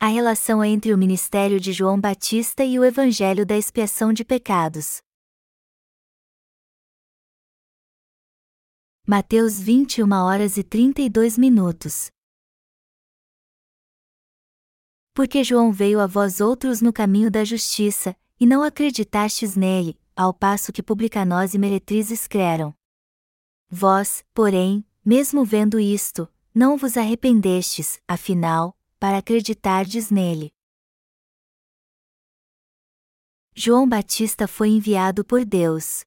A relação entre o ministério de João Batista e o Evangelho da expiação de pecados. Mateus 21 horas e 32 minutos. Porque João veio a vós outros no caminho da justiça, e não acreditastes nele, ao passo que publicanos e meretrizes creram. Vós, porém, mesmo vendo isto, não vos arrependestes, afinal, para acreditardes nele. João Batista foi enviado por Deus.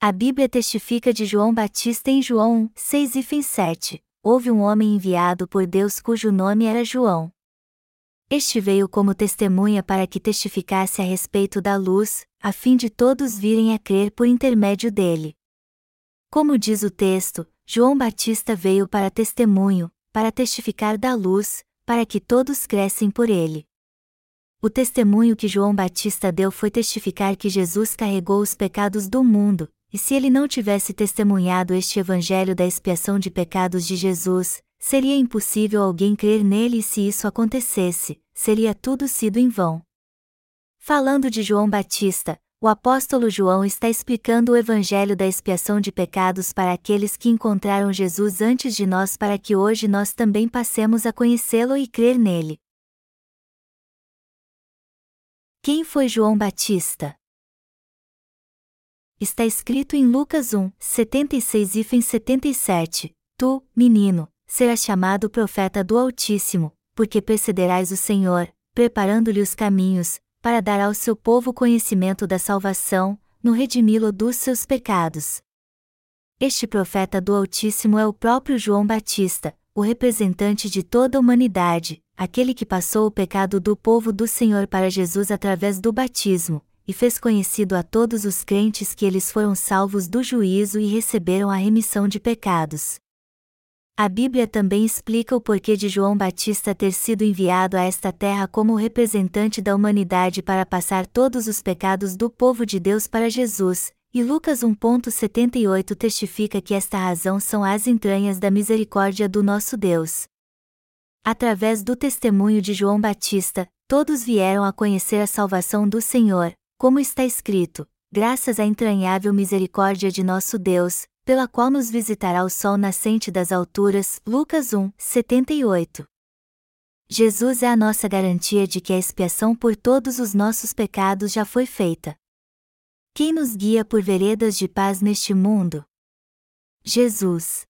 A Bíblia testifica de João Batista em João 6 e 7. Houve um homem enviado por Deus cujo nome era João. Este veio como testemunha para que testificasse a respeito da luz, a fim de todos virem a crer por intermédio dele. Como diz o texto, João Batista veio para testemunho, para testificar da luz, para que todos crescem por ele. O testemunho que João Batista deu foi testificar que Jesus carregou os pecados do mundo, e se ele não tivesse testemunhado este evangelho da expiação de pecados de Jesus, seria impossível alguém crer nele e se isso acontecesse, seria tudo sido em vão. Falando de João Batista, o apóstolo João está explicando o evangelho da expiação de pecados para aqueles que encontraram Jesus antes de nós para que hoje nós também passemos a conhecê-lo e crer nele. Quem foi João Batista? Está escrito em Lucas 1, 76 e 77. Tu, menino, serás chamado profeta do Altíssimo, porque precederás o Senhor, preparando-lhe os caminhos, para dar ao seu povo conhecimento da salvação, no redimi-lo dos seus pecados. Este profeta do Altíssimo é o próprio João Batista, o representante de toda a humanidade, aquele que passou o pecado do povo do Senhor para Jesus através do batismo, e fez conhecido a todos os crentes que eles foram salvos do juízo e receberam a remissão de pecados. A Bíblia também explica o porquê de João Batista ter sido enviado a esta terra como representante da humanidade para passar todos os pecados do povo de Deus para Jesus, e Lucas 1.78 testifica que esta razão são as entranhas da misericórdia do nosso Deus. Através do testemunho de João Batista, todos vieram a conhecer a salvação do Senhor, como está escrito: graças à entranhável misericórdia de nosso Deus, pela qual nos visitará o sol nascente das alturas. Lucas 1, 78. Jesus é a nossa garantia de que a expiação por todos os nossos pecados já foi feita. Quem nos guia por veredas de paz neste mundo? Jesus.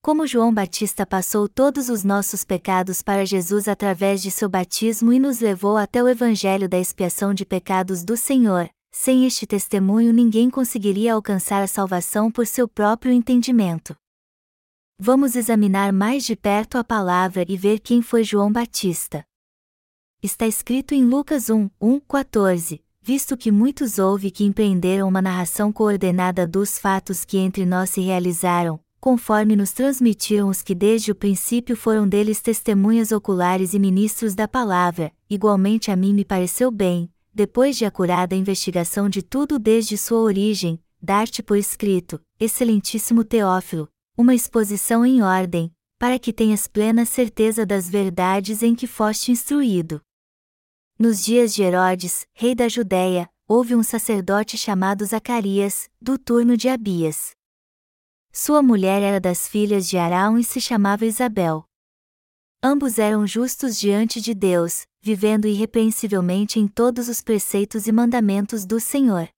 Como João Batista passou todos os nossos pecados para Jesus através de seu batismo e nos levou até o Evangelho da expiação de pecados do Senhor, sem este testemunho ninguém conseguiria alcançar a salvação por seu próprio entendimento. Vamos examinar mais de perto a palavra e ver quem foi João Batista. Está escrito em Lucas 1, 1, 14, visto que muitos houve que empreenderam uma narração coordenada dos fatos que entre nós se realizaram, conforme nos transmitiram os que desde o princípio foram deles testemunhas oculares e ministros da palavra, igualmente a mim me pareceu bem, depois de acurada investigação de tudo desde sua origem, dar-te por escrito, excelentíssimo Teófilo, uma exposição em ordem, para que tenhas plena certeza das verdades em que foste instruído. Nos dias de Herodes, rei da Judéia, houve um sacerdote chamado Zacarias, do turno de Abias. Sua mulher era das filhas de Arão e se chamava Isabel. Ambos eram justos diante de Deus, vivendo irrepreensivelmente em todos os preceitos e mandamentos do Senhor.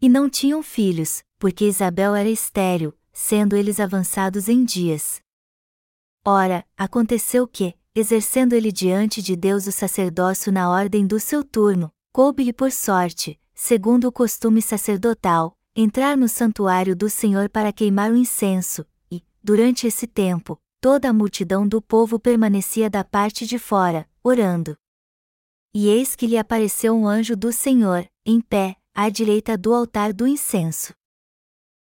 E não tinham filhos, porque Isabel era estéril, sendo eles avançados em dias. Ora, aconteceu que, exercendo ele diante de Deus o sacerdócio na ordem do seu turno, coube-lhe por sorte, segundo o costume sacerdotal, entrar no santuário do Senhor para queimar o incenso, e, durante esse tempo, toda a multidão do povo permanecia da parte de fora, orando. E eis que lhe apareceu um anjo do Senhor, em pé, à direita do altar do incenso.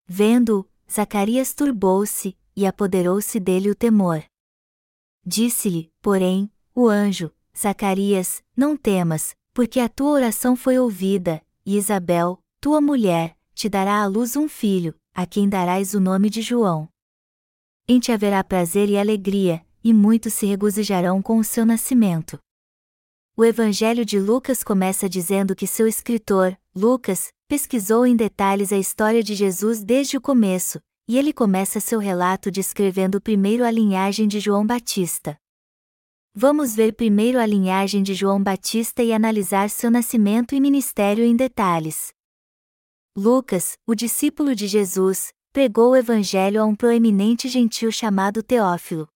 Vendo-o, Zacarias turbou-se, e apoderou-se dele o temor. Disse-lhe, porém, o anjo: Zacarias, não temas, porque a tua oração foi ouvida, e Isabel, tua mulher, te dará à luz um filho, a quem darás o nome de João. Em te haverá prazer e alegria, e muitos se regozijarão com o seu nascimento. O Evangelho de Lucas começa dizendo que seu escritor, Lucas, pesquisou em detalhes a história de Jesus desde o começo, e ele começa seu relato descrevendo primeiro a linhagem de João Batista. Vamos ver primeiro a linhagem de João Batista e analisar seu nascimento e ministério em detalhes. Lucas, o discípulo de Jesus, pregou o evangelho a um proeminente gentil chamado Teófilo.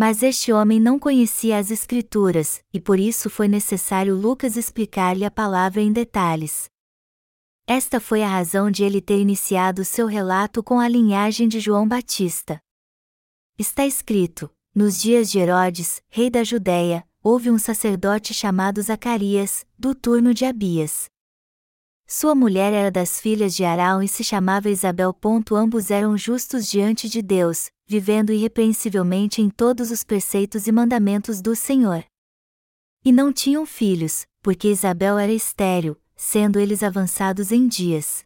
Mas este homem não conhecia as Escrituras, e por isso foi necessário Lucas explicar-lhe a palavra em detalhes. Esta foi a razão de ele ter iniciado seu relato com a linhagem de João Batista. Está escrito: Nos dias de Herodes, rei da Judéia, houve um sacerdote chamado Zacarias, do turno de Abias. Sua mulher era das filhas de Arão e se chamava Isabel. Ambos eram justos diante de Deus, vivendo irrepreensivelmente em todos os preceitos e mandamentos do Senhor. E não tinham filhos, porque Isabel era estéril, sendo eles avançados em dias.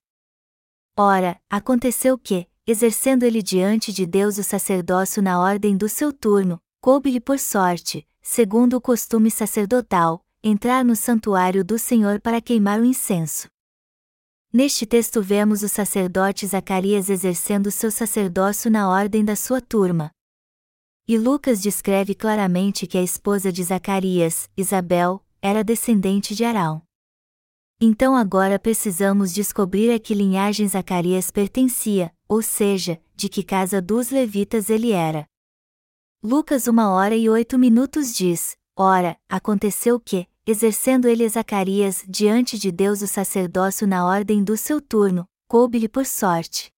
Ora, aconteceu que, exercendo ele diante de Deus o sacerdócio na ordem do seu turno, coube-lhe por sorte, segundo o costume sacerdotal, entrar no santuário do Senhor para queimar o incenso. Neste texto vemos o sacerdote Zacarias exercendo seu sacerdócio na ordem da sua turma. E Lucas descreve claramente que a esposa de Zacarias, Isabel, era descendente de Arão. Então agora precisamos descobrir a que linhagem Zacarias pertencia, ou seja, de que casa dos levitas ele era. Lucas 1 hora e 8 minutos diz: Ora, aconteceu que, exercendo ele Zacarias diante de Deus o sacerdócio na ordem do seu turno, coube-lhe por sorte.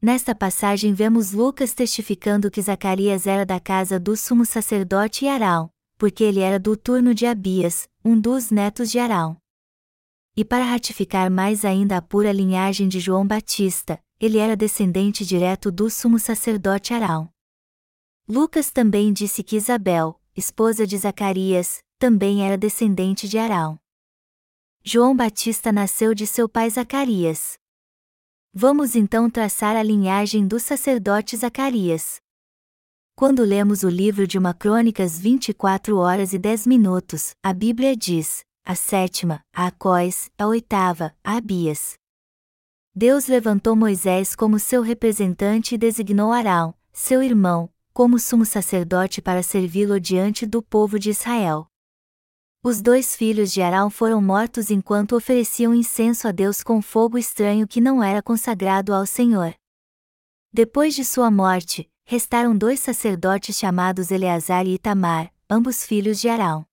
Nesta passagem vemos Lucas testificando que Zacarias era da casa do sumo sacerdote Arão, porque ele era do turno de Abias, um dos netos de Arão. E para ratificar mais ainda a pura linhagem de João Batista, ele era descendente direto do sumo sacerdote Arão. Lucas também disse que Isabel, esposa de Zacarias, também era descendente de Arão. João Batista nasceu de seu pai Zacarias. Vamos então traçar a linhagem do sacerdote Zacarias. Quando lemos o livro de uma Crônicas 24 horas e 10 minutos, a Bíblia diz: a sétima, a Acóis, a oitava, a Abias. Deus levantou Moisés como seu representante e designou Arão, seu irmão, como sumo sacerdote para servi-lo diante do povo de Israel. Os dois filhos de Arão foram mortos enquanto ofereciam incenso a Deus com fogo estranho que não era consagrado ao Senhor. Depois de sua morte, restaram dois sacerdotes chamados Eleazar e Itamar, ambos filhos de Arão.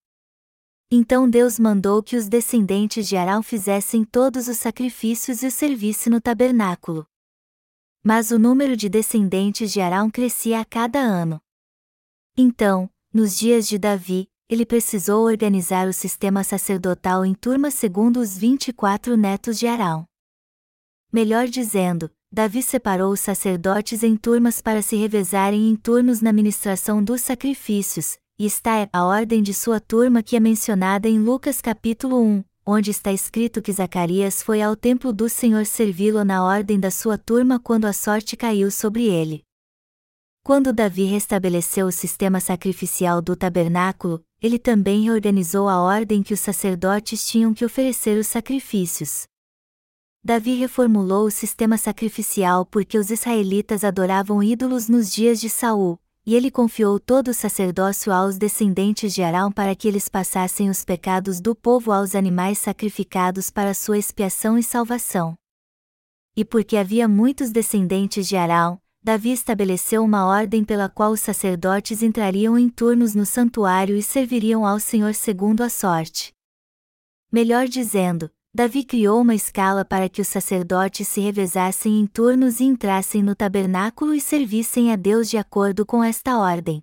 Então Deus mandou que os descendentes de Arão fizessem todos os sacrifícios e o serviço no tabernáculo. Mas o número de descendentes de Arão crescia a cada ano. Então, nos dias de Davi, ele precisou organizar o sistema sacerdotal em turmas segundo os 24 netos de Arão. Melhor dizendo, Davi separou os sacerdotes em turmas para se revezarem em turnos na ministração dos sacrifícios, e está a ordem de sua turma que é mencionada em Lucas capítulo 1, onde está escrito que Zacarias foi ao templo do Senhor servi-lo na ordem da sua turma quando a sorte caiu sobre ele. Quando Davi restabeleceu o sistema sacrificial do tabernáculo, ele também reorganizou a ordem que os sacerdotes tinham que oferecer os sacrifícios. Davi reformulou o sistema sacrificial porque os israelitas adoravam ídolos nos dias de Saul, e ele confiou todo o sacerdócio aos descendentes de Arão para que eles passassem os pecados do povo aos animais sacrificados para sua expiação e salvação. E porque havia muitos descendentes de Arão, Davi estabeleceu uma ordem pela qual os sacerdotes entrariam em turnos no santuário e serviriam ao Senhor segundo a sorte. Melhor dizendo, Davi criou uma escala para que os sacerdotes se revezassem em turnos e entrassem no tabernáculo e servissem a Deus de acordo com esta ordem.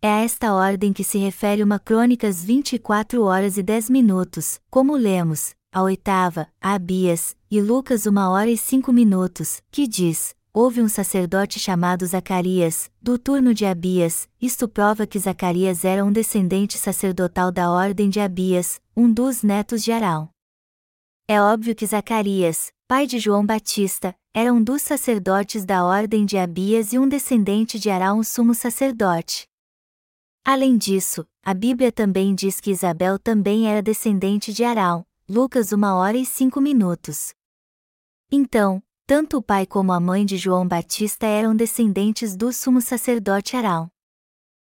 É a esta ordem que se refere uma Crônicas 24 horas e 10 minutos, como lemos, a oitava, a Abias, e Lucas 1 hora e 5 minutos, que diz: Houve um sacerdote chamado Zacarias, do turno de Abias, isto prova que Zacarias era um descendente sacerdotal da ordem de Abias, um dos netos de Arão. É óbvio que Zacarias, pai de João Batista, era um dos sacerdotes da ordem de Abias e um descendente de Arão, sumo sacerdote. Além disso, a Bíblia também diz que Isabel também era descendente de Arão, Lucas 1 hora e 5 minutos. Então, tanto o pai como a mãe de João Batista eram descendentes do sumo sacerdote Arão.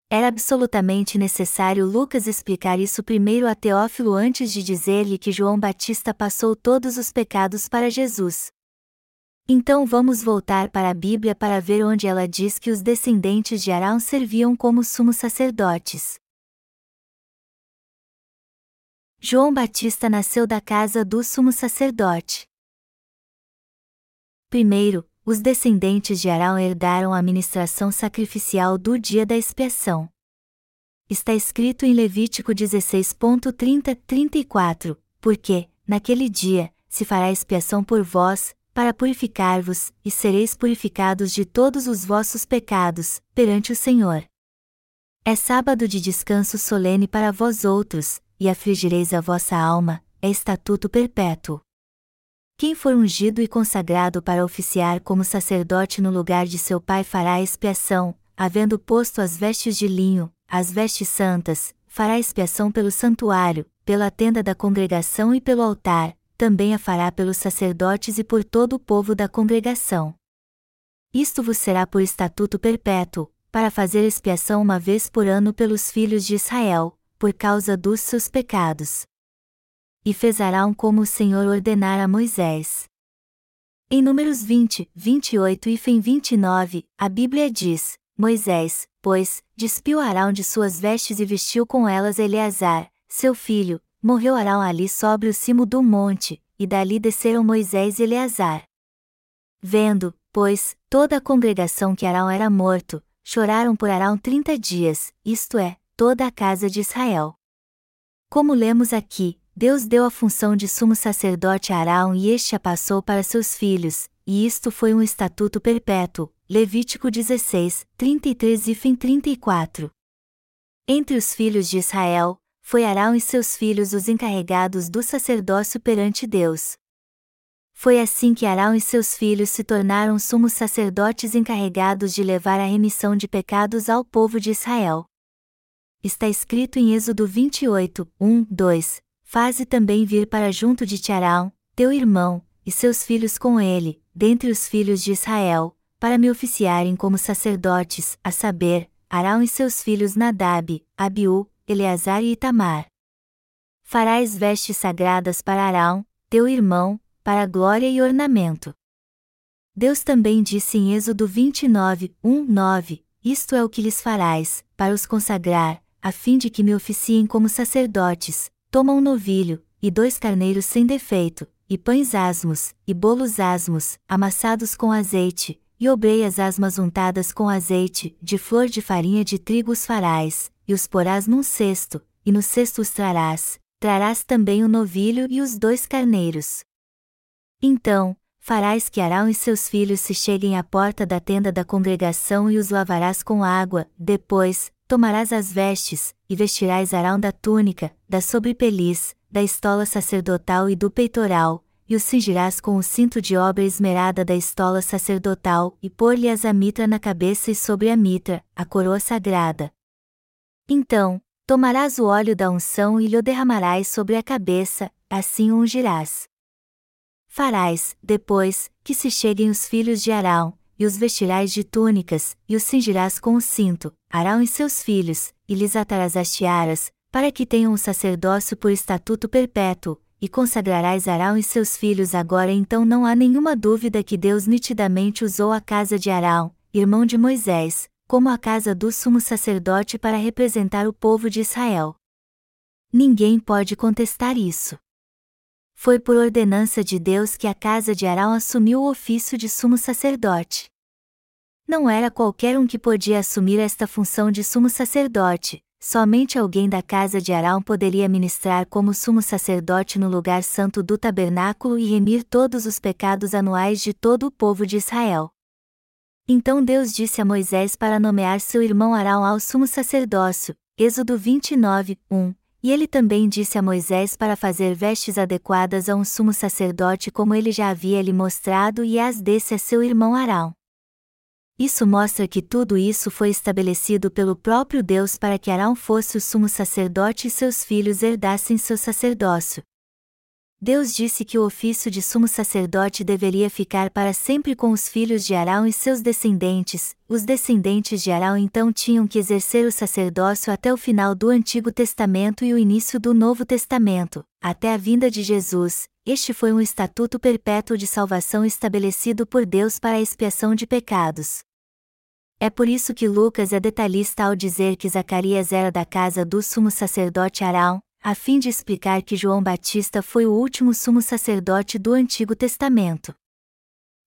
Era absolutamente necessário Lucas explicar isso primeiro a Teófilo antes de dizer-lhe que João Batista passou todos os pecados para Jesus. Então vamos voltar para a Bíblia para ver onde ela diz que os descendentes de Arão serviam como sumos sacerdotes. João Batista nasceu da casa do sumo sacerdote. Primeiro, os descendentes de Arão herdaram a ministração sacrificial do dia da expiação. Está escrito em Levítico 16.30-34, porque, naquele dia, se fará expiação por vós, para purificar-vos, e sereis purificados de todos os vossos pecados, perante o Senhor. É sábado de descanso solene para vós outros, e afligireis a vossa alma, é estatuto perpétuo. Quem for ungido e consagrado para oficiar como sacerdote no lugar de seu pai fará expiação, havendo posto as vestes de linho, as vestes santas, fará expiação pelo santuário, pela tenda da congregação e pelo altar, também a fará pelos sacerdotes e por todo o povo da congregação. Isto vos será por estatuto perpétuo, para fazer expiação uma vez por ano pelos filhos de Israel, por causa dos seus pecados. E fez Arão como o Senhor ordenara a Moisés. Em Números 20, 28 e fim 29, a Bíblia diz: Moisés, pois, despiu Arão de suas vestes e vestiu com elas Eleazar, seu filho, morreu Arão ali sobre o cimo do monte, e dali desceram Moisés e Eleazar. Vendo, pois, toda a congregação que Arão era morto, choraram por Arão trinta dias, isto é, toda a casa de Israel. Como lemos aqui, Deus deu a função de sumo sacerdote a Arão e este a passou para seus filhos, e isto foi um estatuto perpétuo. Levítico 16, 33 e fim 34. Entre os filhos de Israel, foi Arão e seus filhos os encarregados do sacerdócio perante Deus. Foi assim que Arão e seus filhos se tornaram sumos sacerdotes encarregados de levar a remissão de pecados ao povo de Israel está escrito em Êxodo 28, 1, 2: Faze também vir para junto de Tiarão, teu irmão, e seus filhos com ele, dentre os filhos de Israel, para me oficiarem como sacerdotes, a saber, Arão e seus filhos Nadab, Abiú, Eleazar e Itamar. Farás vestes sagradas para Arão, teu irmão, para glória e ornamento. Deus também disse em Êxodo 29, 1, 9: Isto é o que lhes farás, para os consagrar, a fim de que me oficiem como sacerdotes, toma um novilho, e dois carneiros sem defeito, e pães asmos, e bolos asmos, amassados com azeite, e obreias asmas untadas com azeite, de flor de farinha de trigo os farás, e os porás num cesto, e no cesto os trarás, trarás também o novilho e os dois carneiros. Então, farás que Arão e seus filhos se cheguem à porta da tenda da congregação e os lavarás com água, depois, tomarás as vestes, e vestirás Arão da túnica, da sobrepeliz, da estola sacerdotal e do peitoral, e o cingirás com o cinto de obra esmerada da estola sacerdotal, e pôr-lhe-as a mitra na cabeça e sobre a mitra, a coroa sagrada. Então, tomarás o óleo da unção e lhe o derramarás sobre a cabeça, assim o ungirás. Farás, depois, que se cheguem os filhos de Arão, e os vestirás de túnicas, e os cingirás com o cinto, Arão e seus filhos, e lhes atarás as tiaras, para que tenham o sacerdócio por estatuto perpétuo, e consagrarás Arão e seus filhos agora então não há nenhuma dúvida que Deus nitidamente usou a casa de Arão, irmão de Moisés, como a casa do sumo sacerdote para representar o povo de Israel. Ninguém pode contestar isso foi por ordenança de Deus que a casa de Arão assumiu o ofício de sumo sacerdote. Não era qualquer um que podia assumir esta função de sumo sacerdote, somente alguém da casa de Arão poderia ministrar como sumo sacerdote no lugar santo do tabernáculo e remir todos os pecados anuais de todo o povo de Israel. Então Deus disse a Moisés para nomear seu irmão Arão ao sumo sacerdócio, Êxodo 29, 1, e ele também disse a Moisés para fazer vestes adequadas a um sumo sacerdote como ele já havia lhe mostrado e as desse a seu irmão Arão. Isso mostra que tudo isso foi estabelecido pelo próprio Deus para que Arão fosse o sumo sacerdote e seus filhos herdassem seu sacerdócio. Deus disse que o ofício de sumo sacerdote deveria ficar para sempre com os filhos de Arão e seus descendentes. Os descendentes de Arão então tinham que exercer o sacerdócio até o final do Antigo Testamento e o início do Novo Testamento, até a vinda de Jesus. Este foi um estatuto perpétuo de salvação estabelecido por Deus para a expiação de pecados. É por isso que Lucas é detalhista ao dizer que Zacarias era da casa do sumo sacerdote Arão, a fim de explicar que João Batista foi o último sumo sacerdote do Antigo Testamento.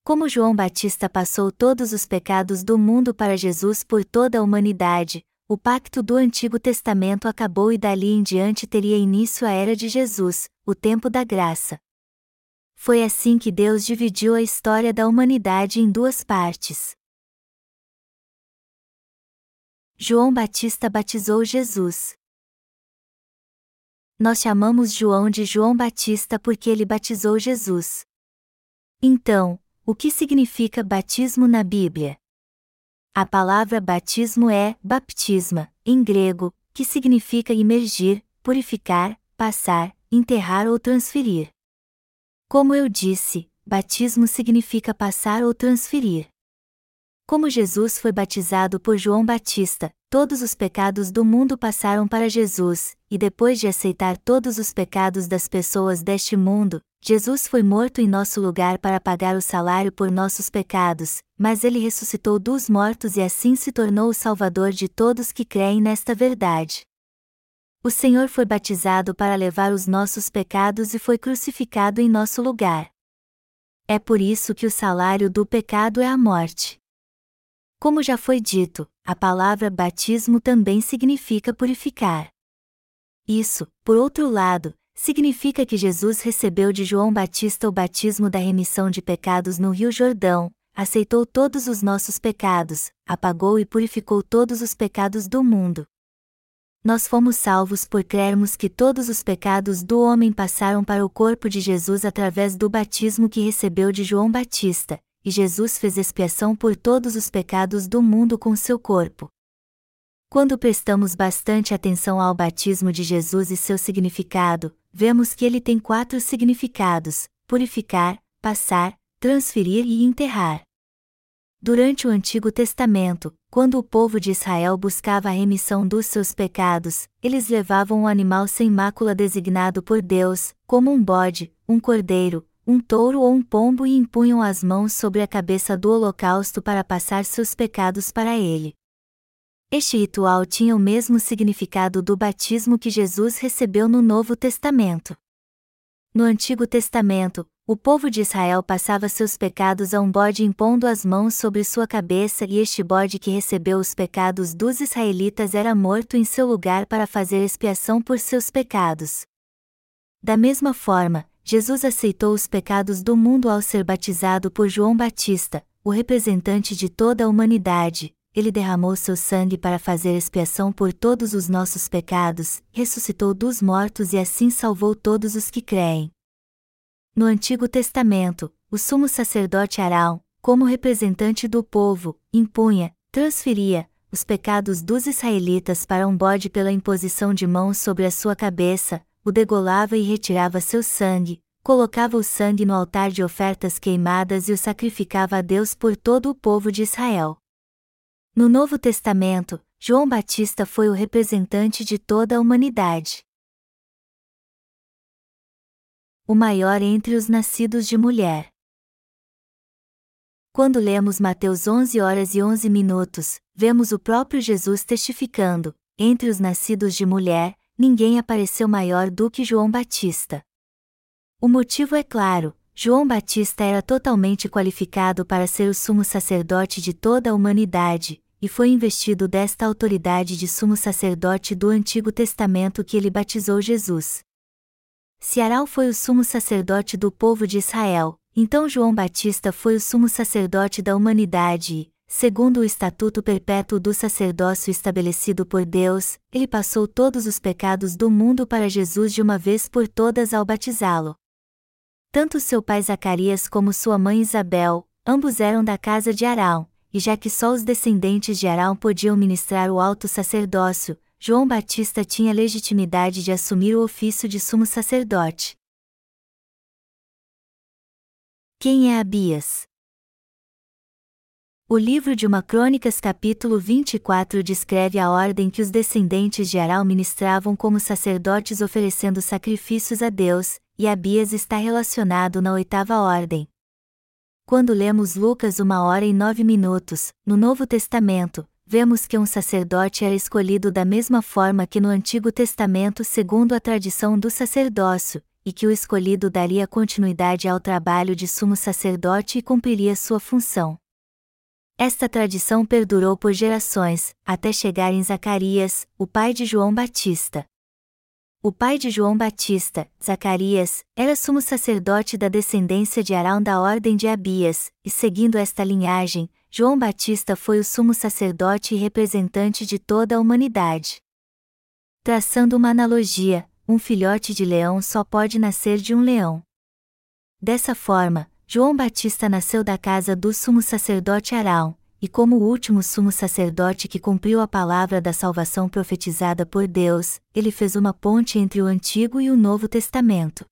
Como João Batista passou todos os pecados do mundo para Jesus por toda a humanidade, o pacto do Antigo Testamento acabou e dali em diante teria início a era de Jesus, o tempo da graça. Foi assim que Deus dividiu a história da humanidade em duas partes. João Batista batizou Jesus nós chamamos João de João Batista porque ele batizou Jesus. Então, o que significa batismo na Bíblia? A palavra batismo é baptisma, em grego, que significa imergir, purificar, passar, enterrar ou transferir. Como eu disse, batismo significa passar ou transferir. Como Jesus foi batizado por João Batista, todos os pecados do mundo passaram para Jesus, e depois de aceitar todos os pecados das pessoas deste mundo, Jesus foi morto em nosso lugar para pagar o salário por nossos pecados, mas ele ressuscitou dos mortos e assim se tornou o Salvador de todos que creem nesta verdade. O Senhor foi batizado para levar os nossos pecados e foi crucificado em nosso lugar. É por isso que o salário do pecado é a morte. Como já foi dito, a palavra batismo também significa purificar. Isso, por outro lado, significa que Jesus recebeu de João Batista o batismo da remissão de pecados no Rio Jordão, aceitou todos os nossos pecados, apagou e purificou todos os pecados do mundo. Nós fomos salvos por crermos que todos os pecados do homem passaram para o corpo de Jesus através do batismo que recebeu de João Batista, e Jesus fez expiação por todos os pecados do mundo com seu corpo. Quando prestamos bastante atenção ao batismo de Jesus e seu significado, vemos que ele tem quatro significados: purificar, passar, transferir e enterrar. Durante o Antigo Testamento, quando o povo de Israel buscava a remissão dos seus pecados, eles levavam um animal sem mácula designado por Deus, como um bode, um cordeiro, um touro ou um pombo e impunham as mãos sobre a cabeça do holocausto para passar seus pecados para ele. Este ritual tinha o mesmo significado do batismo que Jesus recebeu no Novo Testamento. No Antigo Testamento, o povo de Israel passava seus pecados a um bode impondo as mãos sobre sua cabeça e este bode que recebeu os pecados dos israelitas era morto em seu lugar para fazer expiação por seus pecados. Da mesma forma, Jesus aceitou os pecados do mundo ao ser batizado por João Batista, o representante de toda a humanidade. Ele derramou seu sangue para fazer expiação por todos os nossos pecados, ressuscitou dos mortos e assim salvou todos os que creem. No Antigo Testamento, o sumo sacerdote Arão, como representante do povo, impunha, transferia, os pecados dos israelitas para um bode pela imposição de mãos sobre a sua cabeça, o degolava e retirava seu sangue, colocava o sangue no altar de ofertas queimadas e o sacrificava a Deus por todo o povo de Israel. No Novo Testamento, João Batista foi o representante de toda a humanidade. O maior entre os nascidos de mulher. Quando lemos Mateus 11 horas e 11 minutos, vemos o próprio Jesus testificando: entre os nascidos de mulher, ninguém apareceu maior do que João Batista. O motivo é claro: João Batista era totalmente qualificado para ser o sumo sacerdote de toda a humanidade, e foi investido desta autoridade de sumo sacerdote do Antigo Testamento que ele batizou Jesus. Se Arão foi o sumo sacerdote do povo de Israel, então João Batista foi o sumo sacerdote da humanidade e, segundo o estatuto perpétuo do sacerdócio estabelecido por Deus, ele passou todos os pecados do mundo para Jesus de uma vez por todas ao batizá-lo. Tanto seu pai Zacarias como sua mãe Isabel, ambos eram da casa de Arão, e já que só os descendentes de Arão podiam ministrar o alto sacerdócio, João Batista tinha legitimidade de assumir o ofício de sumo sacerdote. Quem é Abias? O livro de uma Crônicas capítulo 24 descreve a ordem que os descendentes de Arão ministravam como sacerdotes oferecendo sacrifícios a Deus, e Abias está relacionado na oitava ordem. Quando lemos Lucas uma hora e nove minutos, no Novo Testamento, vemos que um sacerdote era escolhido da mesma forma que no Antigo Testamento segundo a tradição do sacerdócio, e que o escolhido daria continuidade ao trabalho de sumo sacerdote e cumpriria sua função. Esta tradição perdurou por gerações, até chegar em Zacarias, o pai de João Batista. O pai de João Batista, Zacarias, era sumo sacerdote da descendência de Arão da ordem de Abias, e seguindo esta linhagem, João Batista foi o sumo sacerdote e representante de toda a humanidade. Traçando uma analogia, um filhote de leão só pode nascer de um leão. Dessa forma, João Batista nasceu da casa do sumo sacerdote Arão, e como o último sumo sacerdote que cumpriu a palavra da salvação profetizada por Deus, ele fez uma ponte entre o Antigo e o Novo Testamento.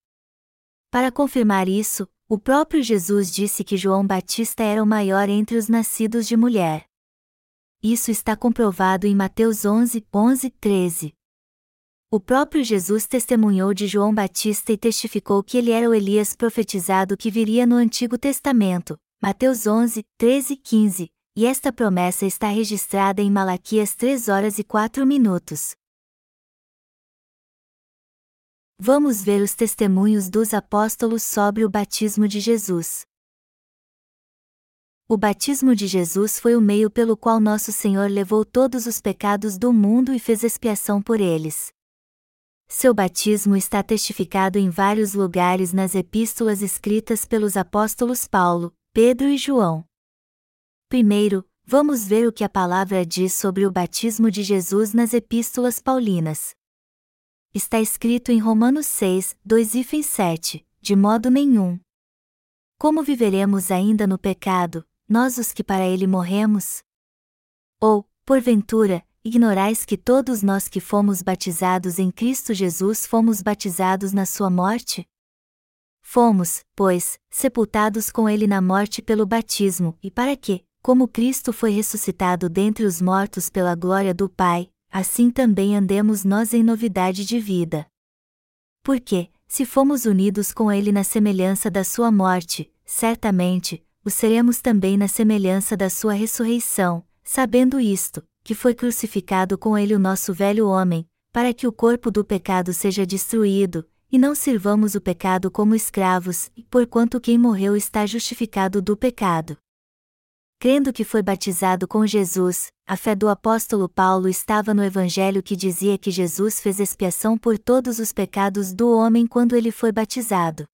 Para confirmar isso, o próprio Jesus disse que João Batista era o maior entre os nascidos de mulher. Isso está comprovado em Mateus 11, 11, 13. O próprio Jesus testemunhou de João Batista e testificou que ele era o Elias profetizado que viria no Antigo Testamento, Mateus 11, 13 e 15, e esta promessa está registrada em Malaquias 3 horas e 4 minutos. Vamos ver os testemunhos dos apóstolos sobre o batismo de Jesus. O batismo de Jesus foi o meio pelo qual nosso Senhor levou todos os pecados do mundo e fez expiação por eles. Seu batismo está testificado em vários lugares nas epístolas escritas pelos apóstolos Paulo, Pedro e João. Primeiro, vamos ver o que a palavra diz sobre o batismo de Jesus nas epístolas paulinas. Está escrito em Romanos 6, 2 e 7, de modo nenhum. Como viveremos ainda no pecado, nós os que para ele morremos? Ou, porventura, ignorais que todos nós que fomos batizados em Cristo Jesus fomos batizados na sua morte? Fomos, pois, sepultados com ele na morte pelo batismo, e para que, como Cristo foi ressuscitado dentre os mortos pela glória do Pai, assim também andemos nós em novidade de vida. Porque, se fomos unidos com ele na semelhança da sua morte, certamente, o seremos também na semelhança da sua ressurreição, sabendo isto, que foi crucificado com ele o nosso velho homem, para que o corpo do pecado seja destruído, e não sirvamos o pecado como escravos, porquanto quem morreu está justificado do pecado. Crendo que foi batizado com Jesus, a fé do apóstolo Paulo estava no evangelho que dizia que Jesus fez expiação por todos os pecados do homem quando ele foi batizado.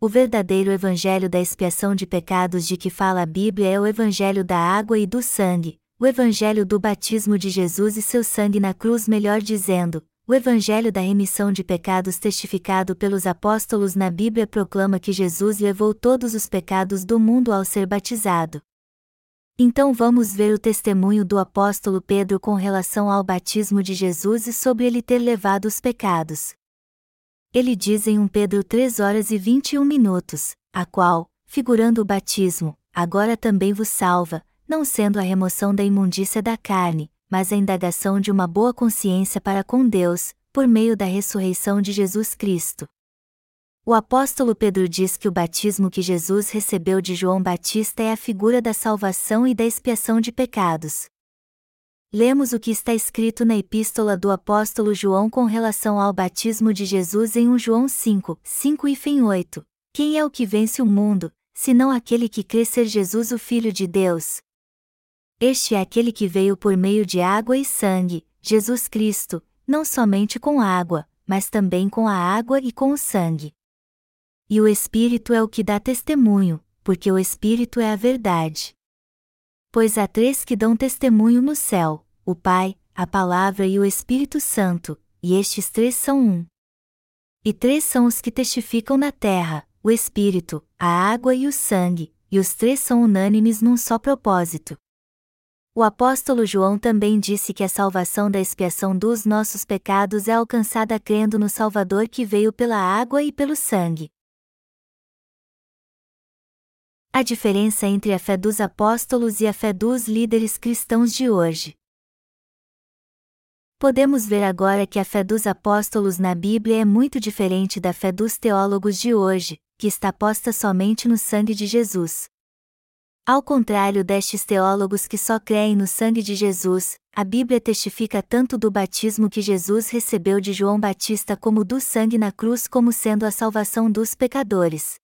O verdadeiro evangelho da expiação de pecados de que fala a Bíblia é o evangelho da água e do sangue, o Evangelho do batismo de Jesus e seu sangue na cruz, melhor dizendo, o Evangelho da remissão de pecados testificado pelos apóstolos na Bíblia proclama que Jesus levou todos os pecados do mundo ao ser batizado. Então vamos ver o testemunho do apóstolo Pedro com relação ao batismo de Jesus e sobre ele ter levado os pecados. Ele diz em 1 Pedro 3 horas e 21 minutos, a qual, figurando o batismo, agora também vos salva, não sendo a remoção da imundícia da carne, mas a indagação de uma boa consciência para com Deus, por meio da ressurreição de Jesus Cristo. O apóstolo Pedro diz que o batismo que Jesus recebeu de João Batista é a figura da salvação e da expiação de pecados. Lemos o que está escrito na epístola do apóstolo João com relação ao batismo de Jesus em 1 João 5, 5 e 8. Quem é o que vence o mundo, senão aquele que crê ser Jesus o Filho de Deus? Este é aquele que veio por meio de água e sangue, Jesus Cristo, não somente com água, mas também com a água e com o sangue. E o Espírito é o que dá testemunho, porque o Espírito é a verdade. Pois há três que dão testemunho no céu: o Pai, a Palavra e o Espírito Santo, e estes três são um. E três são os que testificam na terra: o Espírito, a água e o sangue, e os três são unânimes num só propósito. O apóstolo João também disse que a salvação da expiação dos nossos pecados é alcançada crendo no Salvador que veio pela água e pelo sangue. A diferença entre a fé dos apóstolos e a fé dos líderes cristãos de hoje. Podemos ver agora que a fé dos apóstolos na Bíblia é muito diferente da fé dos teólogos de hoje, que está posta somente no sangue de Jesus. Ao contrário destes teólogos que só creem no sangue de Jesus, a Bíblia testifica tanto do batismo que Jesus recebeu de João Batista como do sangue na cruz como sendo a salvação dos pecadores.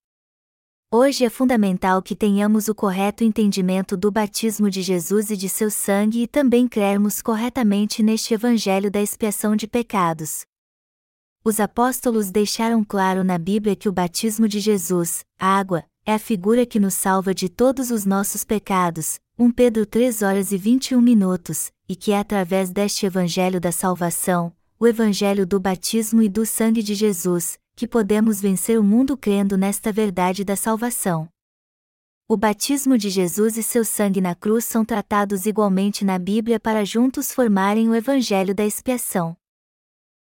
Hoje é fundamental que tenhamos o correto entendimento do batismo de Jesus e de seu sangue e também crermos corretamente neste Evangelho da expiação de pecados. Os apóstolos deixaram claro na Bíblia que o batismo de Jesus, água, é a figura que nos salva de todos os nossos pecados, 1 Pedro 3 horas e 21 minutos, e que é através deste Evangelho da salvação, o Evangelho do batismo e do sangue de Jesus, que podemos vencer o mundo crendo nesta verdade da salvação. O batismo de Jesus e seu sangue na cruz são tratados igualmente na Bíblia para juntos formarem o Evangelho da expiação.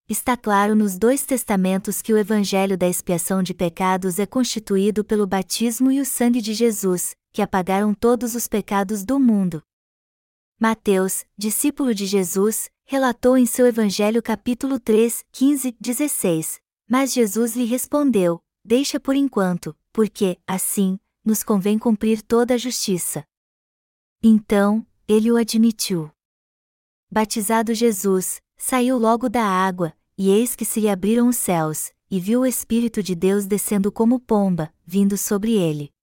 Está claro nos dois testamentos que o Evangelho da expiação de pecados é constituído pelo batismo e o sangue de Jesus, que apagaram todos os pecados do mundo. Mateus, discípulo de Jesus, relatou em seu Evangelho capítulo 3, 15, 16, mas Jesus lhe respondeu: Deixa por enquanto, porque, assim, nos convém cumprir toda a justiça. Então, ele o admitiu. Batizado Jesus, saiu logo da água, e eis que se lhe abriram os céus, e viu o Espírito de Deus descendo como pomba, vindo sobre ele.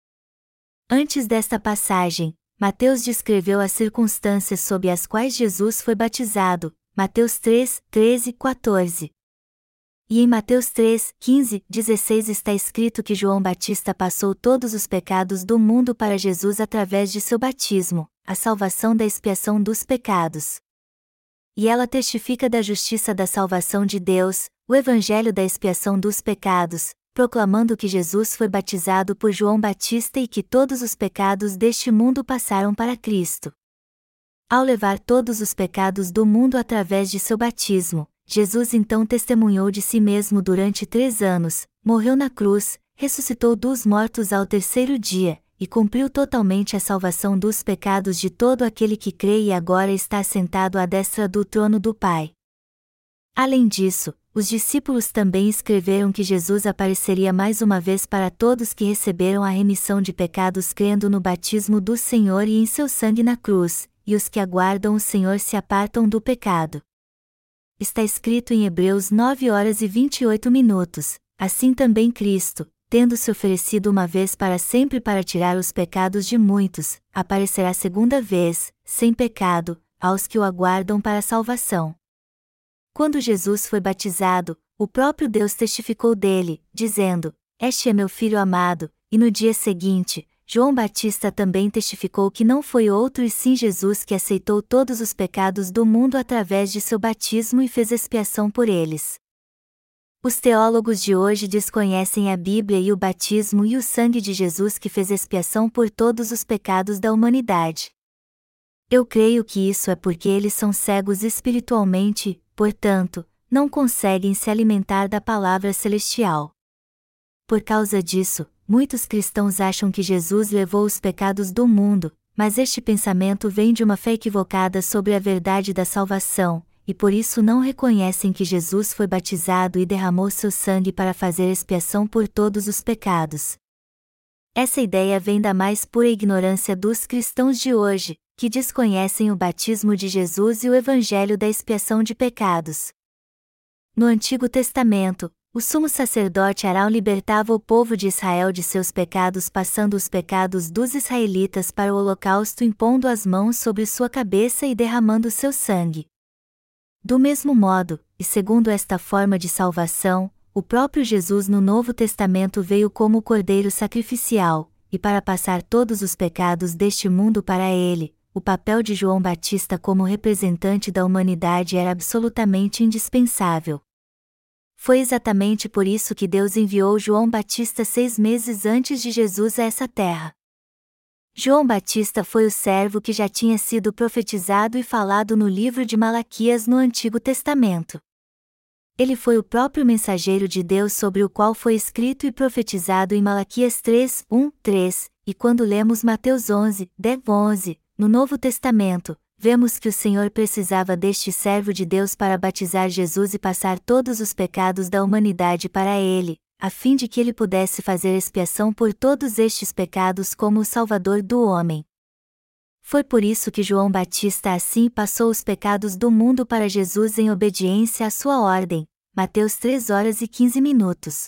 Antes desta passagem, Mateus descreveu as circunstâncias sob as quais Jesus foi batizado, Mateus 3, 13 e 14. E em Mateus 3, 15, 16 está escrito que João Batista passou todos os pecados do mundo para Jesus através de seu batismo, a salvação da expiação dos pecados. E ela testifica da justiça da salvação de Deus, o evangelho da expiação dos pecados, proclamando que Jesus foi batizado por João Batista e que todos os pecados deste mundo passaram para Cristo. Ao levar todos os pecados do mundo através de seu batismo, Jesus então testemunhou de si mesmo durante três anos, morreu na cruz, ressuscitou dos mortos ao terceiro dia, e cumpriu totalmente a salvação dos pecados de todo aquele que crê e agora está sentado à destra do trono do Pai. Além disso, os discípulos também escreveram que Jesus apareceria mais uma vez para todos que receberam a remissão de pecados crendo no batismo do Senhor e em seu sangue na cruz, e os que aguardam o Senhor se apartam do pecado está escrito em Hebreus 9 horas e 28 minutos, assim também Cristo, tendo se oferecido uma vez para sempre para tirar os pecados de muitos, aparecerá segunda vez, sem pecado, aos que o aguardam para a salvação. Quando Jesus foi batizado, o próprio Deus testificou dele, dizendo: Este é meu filho amado, e no dia seguinte, João Batista também testificou que não foi outro e sim Jesus que aceitou todos os pecados do mundo através de seu batismo e fez expiação por eles. Os teólogos de hoje desconhecem a Bíblia e o batismo e o sangue de Jesus que fez expiação por todos os pecados da humanidade. Eu creio que isso é porque eles são cegos espiritualmente, portanto, não conseguem se alimentar da palavra celestial. Por causa disso, Muitos cristãos acham que Jesus levou os pecados do mundo, mas este pensamento vem de uma fé equivocada sobre a verdade da salvação, e por isso não reconhecem que Jesus foi batizado e derramou seu sangue para fazer expiação por todos os pecados. Essa ideia vem da mais pura ignorância dos cristãos de hoje, que desconhecem o batismo de Jesus e o evangelho da expiação de pecados. No Antigo Testamento, o sumo sacerdote Arão libertava o povo de Israel de seus pecados passando os pecados dos israelitas para o holocausto impondo as mãos sobre sua cabeça e derramando seu sangue. Do mesmo modo, e segundo esta forma de salvação, o próprio Jesus no Novo Testamento veio como Cordeiro sacrificial, e para passar todos os pecados deste mundo para ele, o papel de João Batista como representante da humanidade era absolutamente indispensável. Foi exatamente por isso que Deus enviou João Batista seis meses antes de Jesus a essa terra. João Batista foi o servo que já tinha sido profetizado e falado no livro de Malaquias no Antigo Testamento. Ele foi o próprio mensageiro de Deus sobre o qual foi escrito e profetizado em Malaquias 3, 1, 3, e quando lemos Mateus 11, 10, 11, no Novo Testamento, vemos que o Senhor precisava deste servo de Deus para batizar Jesus e passar todos os pecados da humanidade para ele, a fim de que ele pudesse fazer expiação por todos estes pecados como o Salvador do homem. Foi por isso que João Batista assim passou os pecados do mundo para Jesus em obediência à sua ordem. Mateus 3 horas e 15 minutos.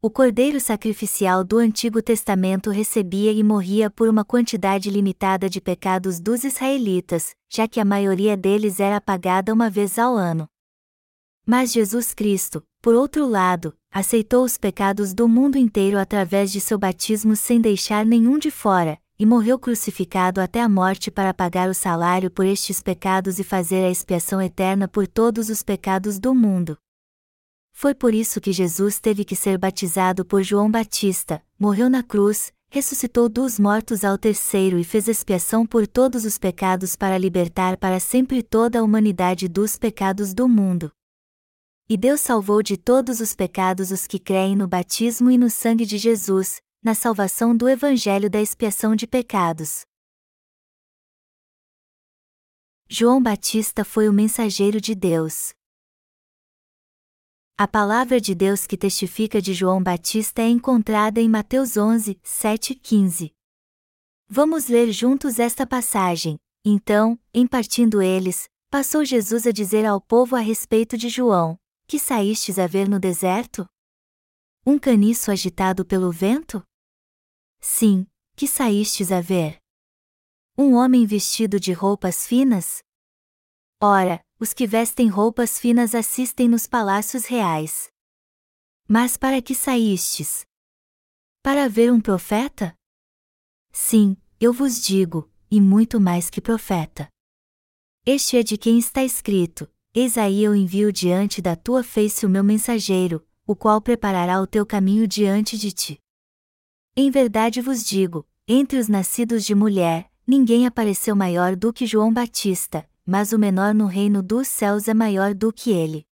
O cordeiro sacrificial do Antigo Testamento recebia e morria por uma quantidade limitada de pecados dos israelitas, já que a maioria deles era apagada uma vez ao ano. Mas Jesus Cristo, por outro lado, aceitou os pecados do mundo inteiro através de seu batismo sem deixar nenhum de fora, e morreu crucificado até a morte para pagar o salário por estes pecados e fazer a expiação eterna por todos os pecados do mundo. Foi por isso que Jesus teve que ser batizado por João Batista, morreu na cruz, ressuscitou dos mortos ao terceiro e fez expiação por todos os pecados para libertar para sempre toda a humanidade dos pecados do mundo. E Deus salvou de todos os pecados os que creem no batismo e no sangue de Jesus, na salvação do Evangelho da expiação de pecados. João Batista foi o mensageiro de Deus. A palavra de Deus que testifica de João Batista é encontrada em Mateus 11, 7 e 15. Vamos ler juntos esta passagem. Então, em partindo eles, passou Jesus a dizer ao povo a respeito de João: Que saístes a ver no deserto? Um caniço agitado pelo vento? Sim, que saístes a ver? Um homem vestido de roupas finas? Ora, os que vestem roupas finas assistem nos palácios reais. Mas para que saístes? Para ver um profeta? Sim, eu vos digo, e muito mais que profeta. Este é de quem está escrito: Eis aí eu envio diante da tua face o meu mensageiro, o qual preparará o teu caminho diante de ti. Em verdade vos digo: entre os nascidos de mulher, ninguém apareceu maior do que João Batista, mas o menor no reino dos céus é maior do que ele.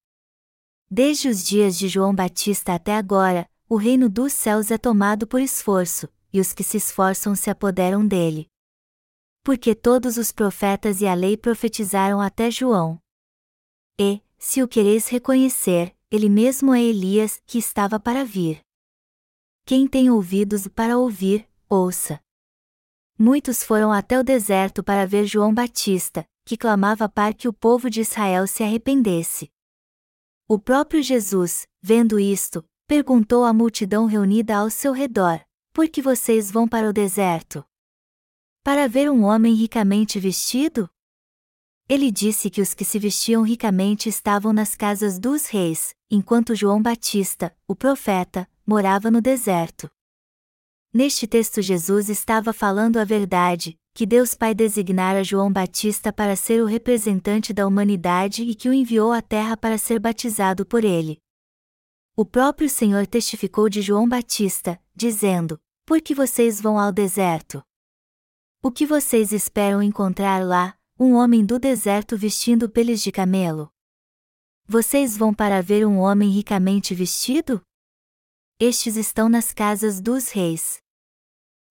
Desde os dias de João Batista até agora, o reino dos céus é tomado por esforço, e os que se esforçam se apoderam dele. Porque todos os profetas e a lei profetizaram até João. E, se o quereis reconhecer, ele mesmo é Elias que estava para vir. Quem tem ouvidos para ouvir, ouça. Muitos foram até o deserto para ver João Batista, que clamava para que o povo de Israel se arrependesse. O próprio Jesus, vendo isto, perguntou à multidão reunida ao seu redor: Por que vocês vão para o deserto? Para ver um homem ricamente vestido? Ele disse que os que se vestiam ricamente estavam nas casas dos reis, enquanto João Batista, o profeta, morava no deserto. Neste texto, Jesus estava falando a verdade, que Deus Pai designara João Batista para ser o representante da humanidade e que o enviou à terra para ser batizado por ele. O próprio Senhor testificou de João Batista, dizendo: Por que vocês vão ao deserto? O que vocês esperam encontrar lá, um homem do deserto vestindo peles de camelo? Vocês vão para ver um homem ricamente vestido? estes estão nas casas dos reis.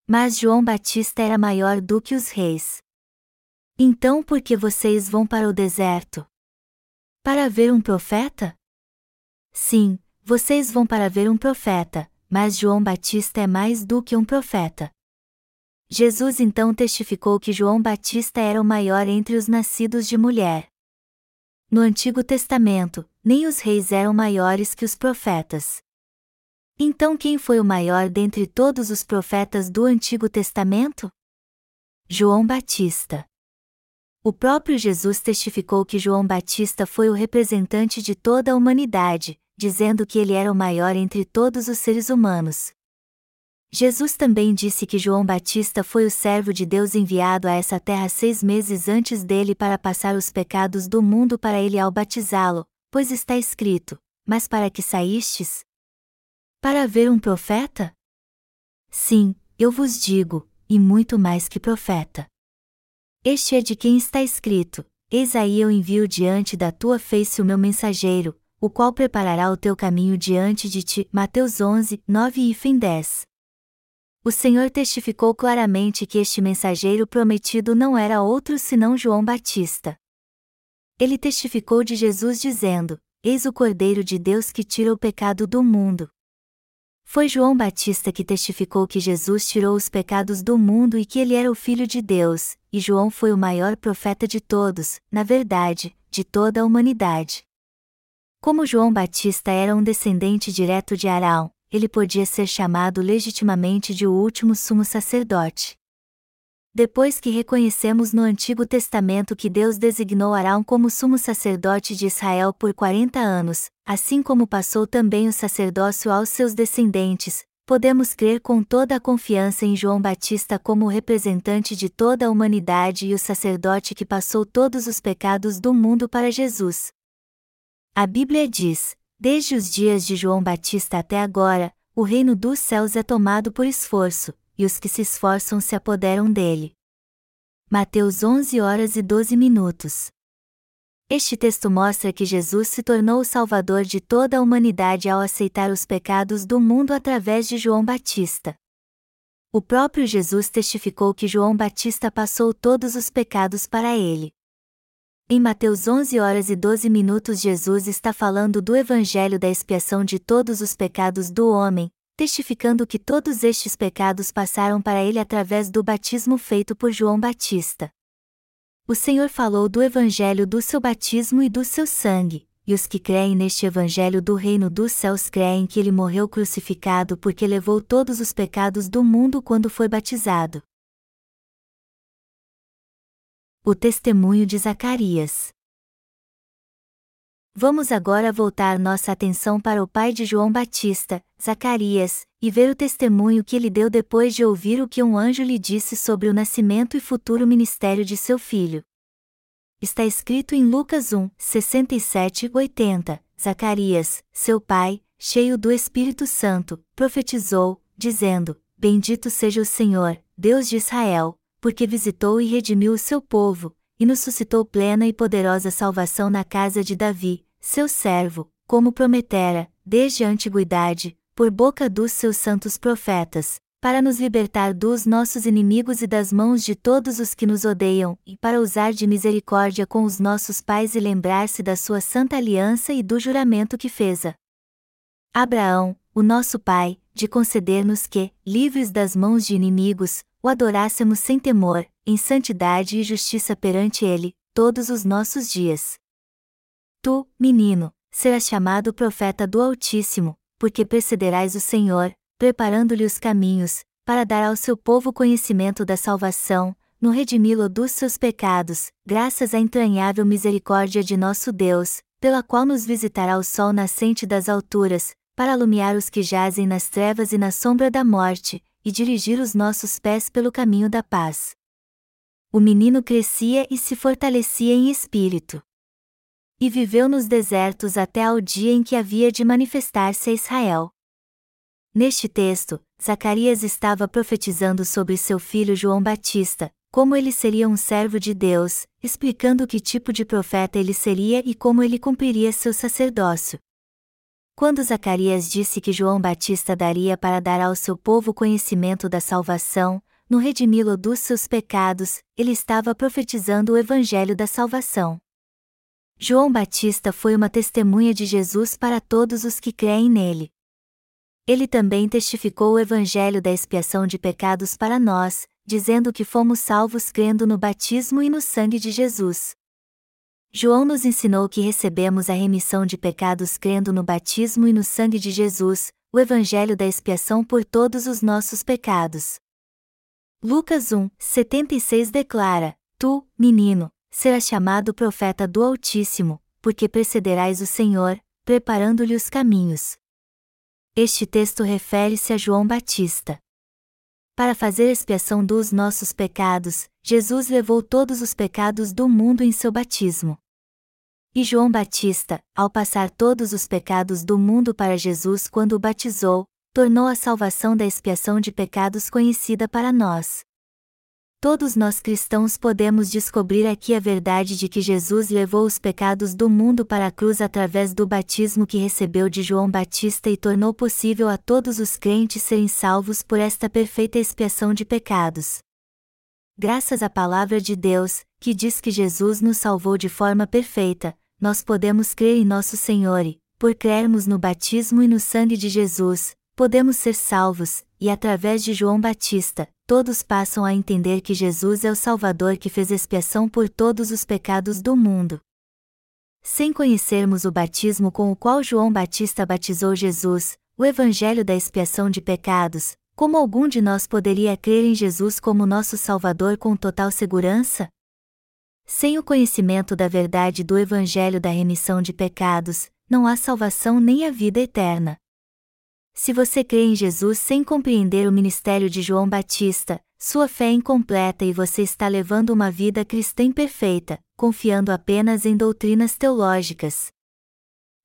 Mas João Batista era maior do que os reis. Então por que vocês vão para o deserto? Para ver um profeta? Sim, vocês vão para ver um profeta, mas João Batista é mais do que um profeta. Jesus então testificou que João Batista era o maior entre os nascidos de mulher. No Antigo Testamento, nem os reis eram maiores que os profetas. Então quem foi o maior dentre todos os profetas do Antigo Testamento? João Batista. O próprio Jesus testificou que João Batista foi o representante de toda a humanidade, dizendo que ele era o maior entre todos os seres humanos. Jesus também disse que João Batista foi o servo de Deus enviado a essa terra seis meses antes dele para passar os pecados do mundo para ele ao batizá-lo, pois está escrito: Mas para que saístes? Para ver um profeta? Sim, eu vos digo, e muito mais que profeta. Este é de quem está escrito: Eis aí eu envio diante da tua face o meu mensageiro, o qual preparará o teu caminho diante de ti. Mateus 11, 9 e fim 10. O Senhor testificou claramente que este mensageiro prometido não era outro senão João Batista. Ele testificou de Jesus dizendo: Eis o Cordeiro de Deus que tira o pecado do mundo. Foi João Batista que testificou que Jesus tirou os pecados do mundo e que ele era o Filho de Deus, e João foi o maior profeta de todos, na verdade, de toda a humanidade. Como João Batista era um descendente direto de Arão, ele podia ser chamado legitimamente de o último sumo sacerdote. Depois que reconhecemos no Antigo Testamento que Deus designou Arão como sumo sacerdote de Israel por 40 anos, assim como passou também o sacerdócio aos seus descendentes, podemos crer com toda a confiança em João Batista como o representante de toda a humanidade e o sacerdote que passou todos os pecados do mundo para Jesus. A Bíblia diz: Desde os dias de João Batista até agora, o reino dos céus é tomado por esforço, e os que se esforçam se apoderam dele. Mateus 11 horas e 12 minutos. Este texto mostra que Jesus se tornou o Salvador de toda a humanidade ao aceitar os pecados do mundo através de João Batista. O próprio Jesus testificou que João Batista passou todos os pecados para ele. Em Mateus 11 horas e 12 minutos Jesus está falando do evangelho da expiação de todos os pecados do homem, testificando que todos estes pecados passaram para ele através do batismo feito por João Batista. O Senhor falou do evangelho do seu batismo e do seu sangue, e os que creem neste evangelho do reino dos céus creem que ele morreu crucificado porque levou todos os pecados do mundo quando foi batizado. O testemunho de Zacarias Vamos agora voltar nossa atenção para o pai de João Batista, Zacarias, e ver o testemunho que ele deu depois de ouvir o que um anjo lhe disse sobre o nascimento e futuro ministério de seu filho. Está escrito em Lucas 1, 67 80. Zacarias, seu pai, cheio do Espírito Santo, profetizou, dizendo: Bendito seja o Senhor, Deus de Israel, porque visitou e redimiu o seu povo, e nos suscitou plena e poderosa salvação na casa de Davi, seu servo, como prometera, desde a antiguidade, por boca dos seus santos profetas, para nos libertar dos nossos inimigos e das mãos de todos os que nos odeiam, e para usar de misericórdia com os nossos pais e lembrar-se da sua santa aliança e do juramento que fez a Abraão, o nosso pai, de conceder-nos que, livres das mãos de inimigos, o adorássemos sem temor, em santidade e justiça perante Ele, todos os nossos dias. Tu, menino, serás chamado profeta do Altíssimo, porque precederás o Senhor, preparando-lhe os caminhos, para dar ao seu povo conhecimento da salvação, no redimi-lo dos seus pecados, graças à entranhável misericórdia de nosso Deus, pela qual nos visitará o sol nascente das alturas, para alumiar os que jazem nas trevas e na sombra da morte, e dirigir os nossos pés pelo caminho da paz. O menino crescia e se fortalecia em espírito. E viveu nos desertos até ao dia em que havia de manifestar-se a Israel. Neste texto, Zacarias estava profetizando sobre seu filho João Batista, como ele seria um servo de Deus, explicando que tipo de profeta ele seria e como ele cumpriria seu sacerdócio. Quando Zacarias disse que João Batista daria para dar ao seu povo conhecimento da salvação, no redimi-lo dos seus pecados, ele estava profetizando o evangelho da salvação. João Batista foi uma testemunha de Jesus para todos os que creem nele. Ele também testificou o evangelho da expiação de pecados para nós, dizendo que fomos salvos crendo no batismo e no sangue de Jesus. João nos ensinou que recebemos a remissão de pecados crendo no batismo e no sangue de Jesus, o evangelho da expiação por todos os nossos pecados. Lucas 1, 76 declara: Tu, menino, serás chamado profeta do Altíssimo, porque precederás o Senhor, preparando-lhe os caminhos. Este texto refere-se a João Batista. Para fazer expiação dos nossos pecados, Jesus levou todos os pecados do mundo em seu batismo. E João Batista, ao passar todos os pecados do mundo para Jesus quando o batizou, tornou a salvação da expiação de pecados conhecida para nós. Todos nós cristãos podemos descobrir aqui a verdade de que Jesus levou os pecados do mundo para a cruz através do batismo que recebeu de João Batista e tornou possível a todos os crentes serem salvos por esta perfeita expiação de pecados. Graças à palavra de Deus, que diz que Jesus nos salvou de forma perfeita, nós podemos crer em nosso Senhor e, por crermos no batismo e no sangue de Jesus, podemos ser salvos, e através de João Batista, todos passam a entender que Jesus é o Salvador que fez expiação por todos os pecados do mundo. Sem conhecermos o batismo com o qual João Batista batizou Jesus, o Evangelho da expiação de pecados, como algum de nós poderia crer em Jesus como nosso Salvador com total segurança? Sem o conhecimento da verdade do Evangelho da remissão de pecados, não há salvação nem a vida eterna. Se você crê em Jesus sem compreender o ministério de João Batista, sua fé é incompleta e você está levando uma vida cristã imperfeita, confiando apenas em doutrinas teológicas.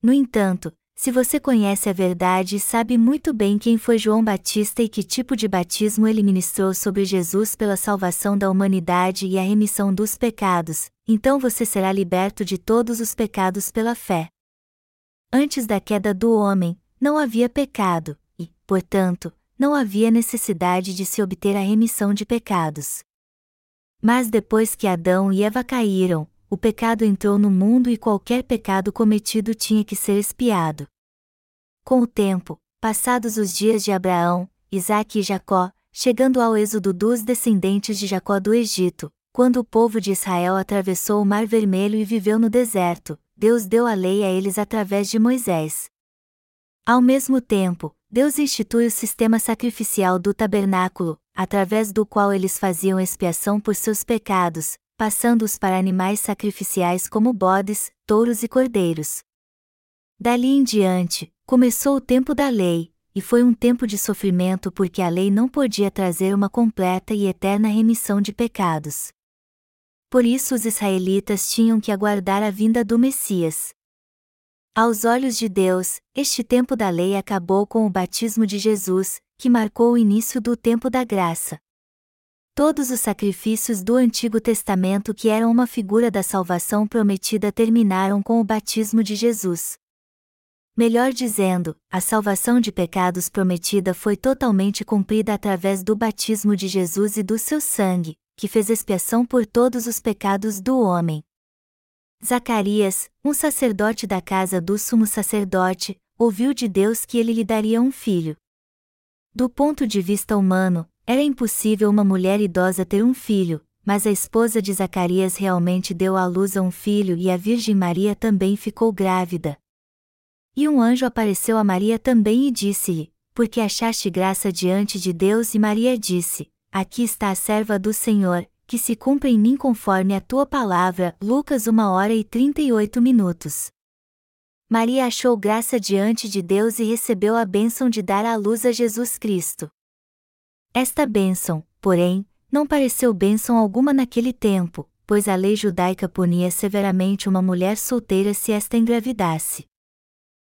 No entanto, se você conhece a verdade e sabe muito bem quem foi João Batista e que tipo de batismo ele ministrou sobre Jesus pela salvação da humanidade e a remissão dos pecados, então você será liberto de todos os pecados pela fé. Antes da queda do homem, não havia pecado, e, portanto, não havia necessidade de se obter a remissão de pecados. Mas depois que Adão e Eva caíram, o pecado entrou no mundo e qualquer pecado cometido tinha que ser expiado. Com o tempo, passados os dias de Abraão, Isaque e Jacó, chegando ao êxodo dos descendentes de Jacó do Egito, quando o povo de Israel atravessou o Mar Vermelho e viveu no deserto, Deus deu a lei a eles através de Moisés. Ao mesmo tempo, Deus institui o sistema sacrificial do tabernáculo, através do qual eles faziam expiação por seus pecados, passando-os para animais sacrificiais como bodes, touros e cordeiros. Dali em diante, começou o tempo da lei, e foi um tempo de sofrimento porque a lei não podia trazer uma completa e eterna remissão de pecados. Por isso os israelitas tinham que aguardar a vinda do Messias. Aos olhos de Deus, este tempo da lei acabou com o batismo de Jesus, que marcou o início do tempo da graça. Todos os sacrifícios do Antigo Testamento que eram uma figura da salvação prometida terminaram com o batismo de Jesus. Melhor dizendo, a salvação de pecados prometida foi totalmente cumprida através do batismo de Jesus e do seu sangue, que fez expiação por todos os pecados do homem. Zacarias, um sacerdote da casa do sumo sacerdote, ouviu de Deus que ele lhe daria um filho. Do ponto de vista humano, era impossível uma mulher idosa ter um filho, mas a esposa de Zacarias realmente deu à luz a um filho e a Virgem Maria também ficou grávida. E um anjo apareceu a Maria também e disse-lhe: Porque achaste graça diante de Deus? E Maria disse: Aqui está a serva do Senhor, que se cumpra em mim conforme a tua palavra. Lucas 1 hora e 38 minutos. Maria achou graça diante de Deus e recebeu a bênção de dar à luz a Jesus Cristo. Esta bênção, porém, não pareceu bênção alguma naquele tempo, pois a lei judaica punia severamente uma mulher solteira se esta engravidasse.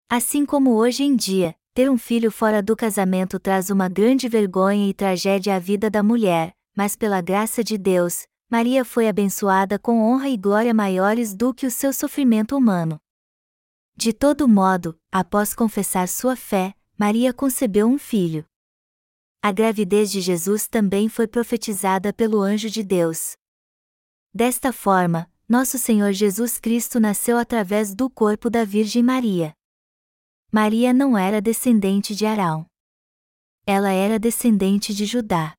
Assim como hoje em dia, ter um filho fora do casamento traz uma grande vergonha e tragédia à vida da mulher, mas pela graça de Deus, Maria foi abençoada com honra e glória maiores do que o seu sofrimento humano. De todo modo, após confessar sua fé, Maria concebeu um filho. A gravidez de Jesus também foi profetizada pelo anjo de Deus. Desta forma, nosso Senhor Jesus Cristo nasceu através do corpo da Virgem Maria. Maria não era descendente de Arão. Ela era descendente de Judá.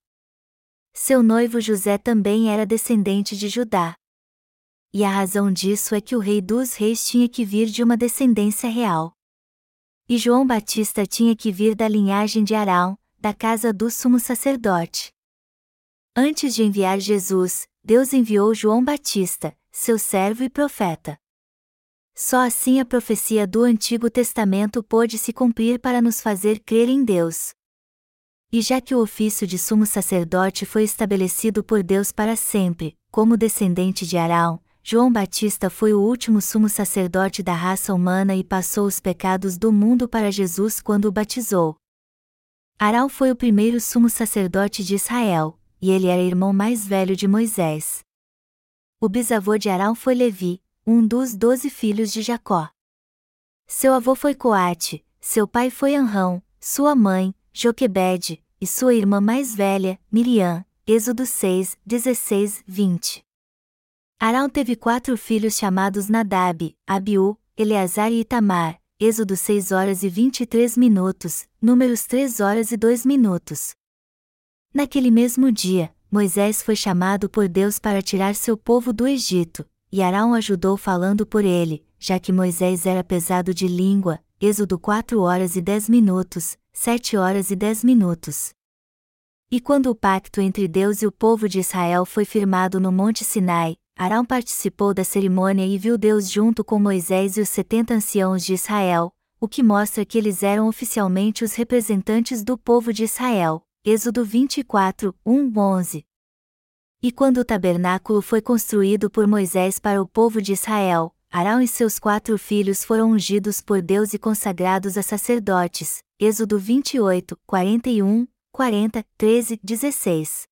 Seu noivo José também era descendente de Judá. E a razão disso é que o rei dos reis tinha que vir de uma descendência real. E João Batista tinha que vir da linhagem de Arão, da casa do sumo sacerdote. Antes de enviar Jesus, Deus enviou João Batista, seu servo e profeta. Só assim a profecia do Antigo Testamento pôde se cumprir para nos fazer crer em Deus. E já que o ofício de sumo sacerdote foi estabelecido por Deus para sempre, como descendente de Arão, João Batista foi o último sumo sacerdote da raça humana e passou os pecados do mundo para Jesus quando o batizou. Arão foi o primeiro sumo sacerdote de Israel, e ele era irmão mais velho de Moisés. O bisavô de Arão foi Levi, um dos doze filhos de Jacó. Seu avô foi Coate, seu pai foi Anrão, sua mãe, Joquebede, e sua irmã mais velha, Miriam, Êxodo 6, 16, 20. Arão teve quatro filhos chamados Nadab, Abiú, Eleazar e Itamar, Êxodo 6 horas e 23 minutos, Números 3 horas e 2 minutos. Naquele mesmo dia, Moisés foi chamado por Deus para tirar seu povo do Egito, e Arão ajudou falando por ele, já que Moisés era pesado de língua, Êxodo 4 horas e 10 minutos, 7 horas e 10 minutos. E quando o pacto entre Deus e o povo de Israel foi firmado no Monte Sinai, Arão participou da cerimônia e viu Deus junto com Moisés e os setenta anciãos de Israel, o que mostra que eles eram oficialmente os representantes do povo de Israel. Êxodo 24, 1, 11. E quando o tabernáculo foi construído por Moisés para o povo de Israel, Arão e seus quatro filhos foram ungidos por Deus e consagrados a sacerdotes. Êxodo 28, 41, 40, 13, 16.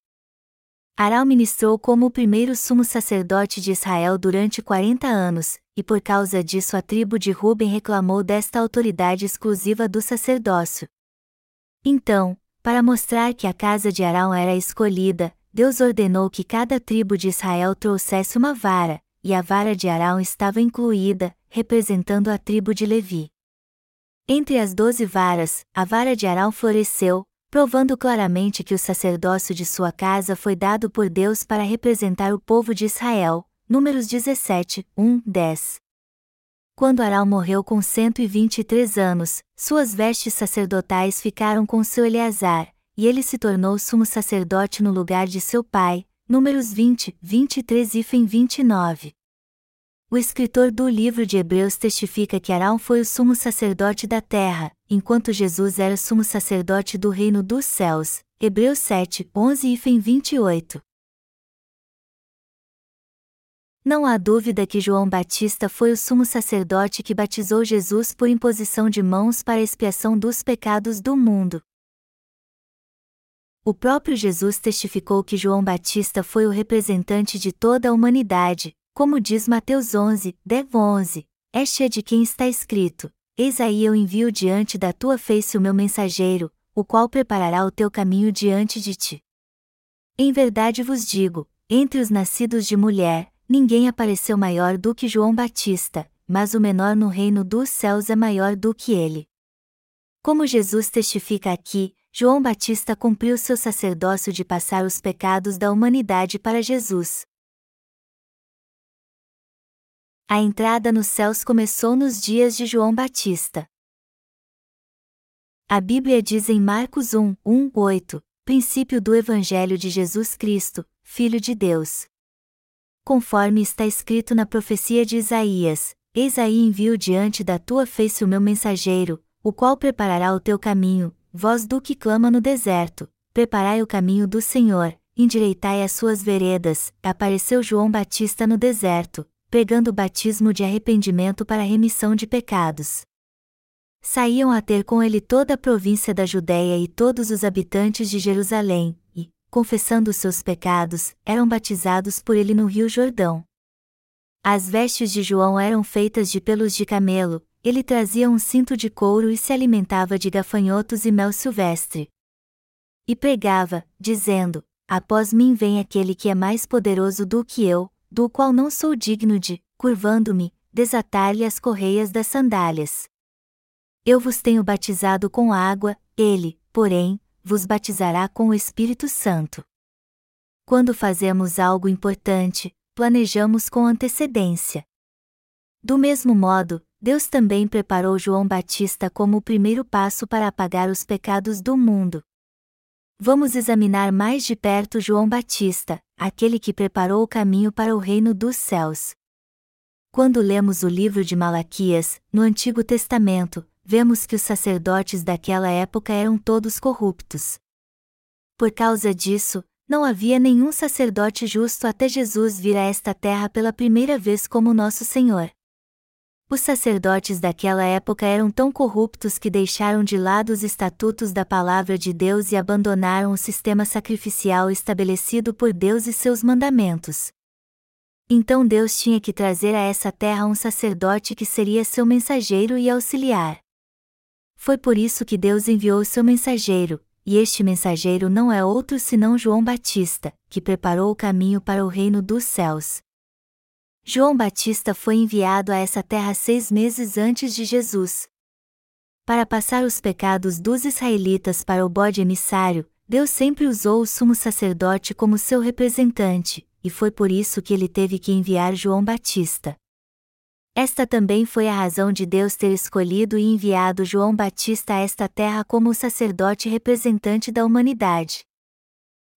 Arão ministrou como o primeiro sumo sacerdote de Israel durante 40 anos, e por causa disso a tribo de Ruben reclamou desta autoridade exclusiva do sacerdócio. Então, para mostrar que a casa de Arão era escolhida, Deus ordenou que cada tribo de Israel trouxesse uma vara, e a vara de Arão estava incluída, representando a tribo de Levi. Entre as doze varas, a vara de Arão floresceu, provando claramente que o sacerdócio de sua casa foi dado por Deus para representar o povo de Israel. Números 17, 1, 10. Quando Arão morreu com 123 anos, suas vestes sacerdotais ficaram com seu Eleazar, e ele se tornou sumo sacerdote no lugar de seu pai. Números 20, 23 e 29. O escritor do livro de Hebreus testifica que Arão foi o sumo sacerdote da terra, enquanto Jesus era sumo sacerdote do reino dos céus. Hebreus 7, 11 e 28. Não há dúvida que João Batista foi o sumo sacerdote que batizou Jesus por imposição de mãos para expiação dos pecados do mundo. O próprio Jesus testificou que João Batista foi o representante de toda a humanidade, como diz Mateus 11, 10, 11. Este é de quem está escrito: Eis aí eu envio diante da tua face o meu mensageiro, o qual preparará o teu caminho diante de ti. Em verdade vos digo: entre os nascidos de mulher, Ninguém apareceu maior do que João Batista, mas o menor no reino dos céus é maior do que ele. Como Jesus testifica aqui, João Batista cumpriu seu sacerdócio de passar os pecados da humanidade para Jesus. A entrada nos céus começou nos dias de João Batista. A Bíblia diz em Marcos 1, 1, 8, princípio do Evangelho de Jesus Cristo, Filho de Deus conforme está escrito na profecia de Isaías: Eis aí envio diante da tua face o meu mensageiro, o qual preparará o teu caminho, voz do que clama no deserto, preparai o caminho do Senhor, endireitai as suas veredas. Apareceu João Batista no deserto, pregando o batismo de arrependimento para remissão de pecados. Saíam a ter com ele toda a província da Judéia e todos os habitantes de Jerusalém, confessando seus pecados, eram batizados por ele no Rio Jordão. As vestes de João eram feitas de pelos de camelo, ele trazia um cinto de couro e se alimentava de gafanhotos e mel silvestre. E pregava, dizendo: Após mim vem aquele que é mais poderoso do que eu, do qual não sou digno de, curvando-me, desatar-lhe as correias das sandálias. Eu vos tenho batizado com água, ele, porém, vos batizará com o Espírito Santo. Quando fazemos algo importante, planejamos com antecedência. Do mesmo modo, Deus também preparou João Batista como o primeiro passo para apagar os pecados do mundo. Vamos examinar mais de perto João Batista, aquele que preparou o caminho para o reino dos céus. Quando lemos o livro de Malaquias, no Antigo Testamento, vemos que os sacerdotes daquela época eram todos corruptos. Por causa disso, não havia nenhum sacerdote justo até Jesus vir a esta terra pela primeira vez como nosso Senhor. Os sacerdotes daquela época eram tão corruptos que deixaram de lado os estatutos da palavra de Deus e abandonaram o sistema sacrificial estabelecido por Deus e seus mandamentos. Então Deus tinha que trazer a essa terra um sacerdote que seria seu mensageiro e auxiliar. Foi por isso que Deus enviou seu mensageiro, e este mensageiro não é outro senão João Batista, que preparou o caminho para o reino dos céus. João Batista foi enviado a essa terra seis meses antes de Jesus. Para passar os pecados dos israelitas para o bode emissário, Deus sempre usou o sumo sacerdote como seu representante, e foi por isso que ele teve que enviar João Batista. Esta também foi a razão de Deus ter escolhido e enviado João Batista a esta terra como o sacerdote representante da humanidade.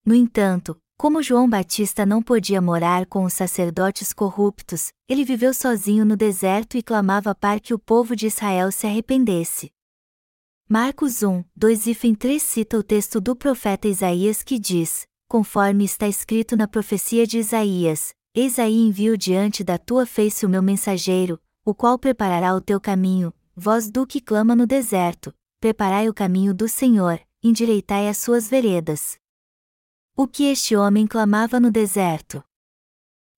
No entanto, como João Batista não podia morar com os sacerdotes corruptos, ele viveu sozinho no deserto e clamava para que o povo de Israel se arrependesse. Marcos 1, 2 e 3 cita o texto do profeta Isaías que diz: Conforme está escrito na profecia de Isaías: Eis aí envio diante da tua face o meu mensageiro, o qual preparará o teu caminho, vós do que clama no deserto, preparai o caminho do Senhor, endireitai as suas veredas. O que este homem clamava no deserto?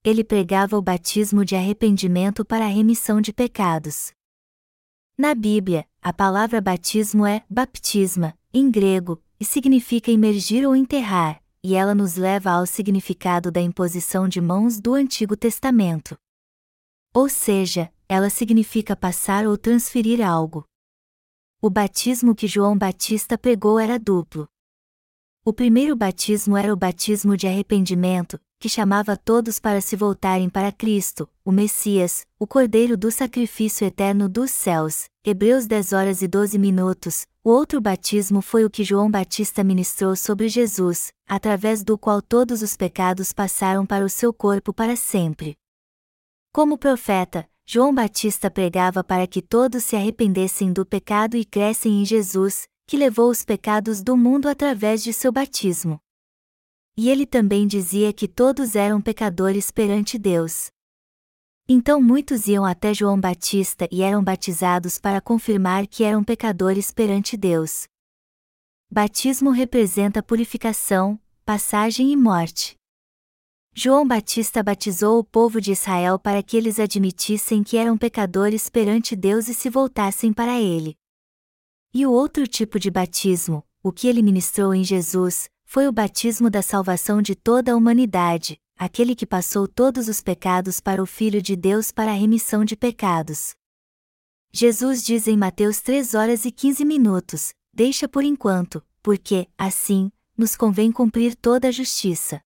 Ele pregava o batismo de arrependimento para a remissão de pecados. Na Bíblia, a palavra batismo é baptisma, em grego, e significa imergir ou enterrar, e ela nos leva ao significado da imposição de mãos do Antigo Testamento. Ou seja, ela significa passar ou transferir algo. O batismo que João Batista pregou era duplo. O primeiro batismo era o batismo de arrependimento, que chamava todos para se voltarem para Cristo, o Messias, o Cordeiro do sacrifício eterno dos céus. Hebreus 10 horas e 12 minutos. O outro batismo foi o que João Batista ministrou sobre Jesus, através do qual todos os pecados passaram para o seu corpo para sempre. Como profeta, João Batista pregava para que todos se arrependessem do pecado e crescem em Jesus, que levou os pecados do mundo através de seu batismo. E ele também dizia que todos eram pecadores perante Deus. Então muitos iam até João Batista e eram batizados para confirmar que eram pecadores perante Deus. Batismo representa purificação, passagem e morte. João Batista batizou o povo de Israel para que eles admitissem que eram pecadores perante Deus e se voltassem para ele. E o outro tipo de batismo, o que ele ministrou em Jesus, foi o batismo da salvação de toda a humanidade, aquele que passou todos os pecados para o Filho de Deus para a remissão de pecados. Jesus diz em Mateus 3 horas e 15 minutos: Deixa por enquanto, porque, assim, nos convém cumprir toda a justiça.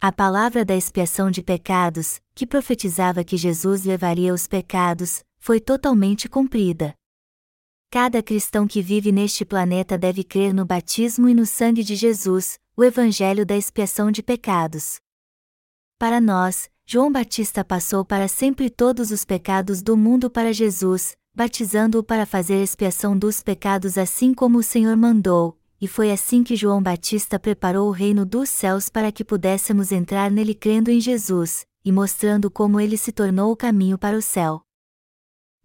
A palavra da expiação de pecados, que profetizava que Jesus levaria os pecados, foi totalmente cumprida. Cada cristão que vive neste planeta deve crer no batismo e no sangue de Jesus, o Evangelho da expiação de pecados. Para nós, João Batista passou para sempre todos os pecados do mundo para Jesus, batizando-o para fazer expiação dos pecados assim como o Senhor mandou, e foi assim que João Batista preparou o reino dos céus para que pudéssemos entrar nele crendo em Jesus, e mostrando como ele se tornou o caminho para o céu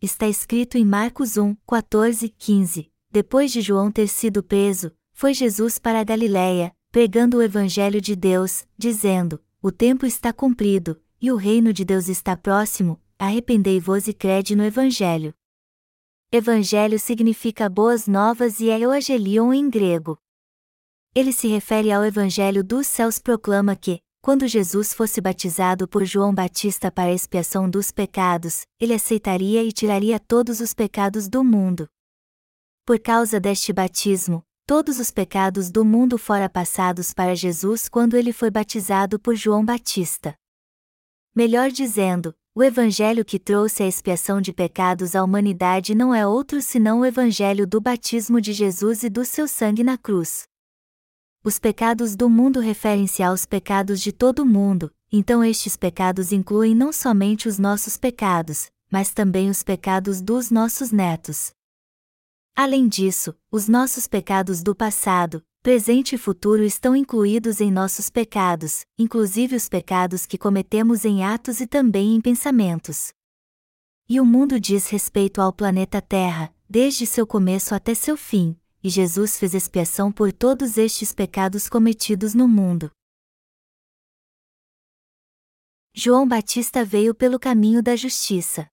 está escrito em Marcos 1, 14, 15. Depois de João ter sido preso, foi Jesus para a Galiléia, pregando o Evangelho de Deus, dizendo: O tempo está cumprido, e o reino de Deus está próximo, arrependei-vos e crede no Evangelho. Evangelho significa boas novas e é Euangelion em grego. Ele se refere ao Evangelho dos céus proclama que, quando Jesus fosse batizado por João Batista para expiação dos pecados, ele aceitaria e tiraria todos os pecados do mundo. Por causa deste batismo, todos os pecados do mundo foram passados para Jesus quando ele foi batizado por João Batista. Melhor dizendo, o evangelho que trouxe a expiação de pecados à humanidade não é outro senão o evangelho do batismo de Jesus e do seu sangue na cruz. Os pecados do mundo referem-se aos pecados de todo o mundo, então estes pecados incluem não somente os nossos pecados, mas também os pecados dos nossos netos. Além disso, os nossos pecados do passado, presente e futuro estão incluídos em nossos pecados, inclusive os pecados que cometemos em atos e também em pensamentos. E o mundo diz respeito ao planeta Terra, desde seu começo até seu fim, e Jesus fez expiação por todos estes pecados cometidos no mundo. João Batista veio pelo caminho da justiça.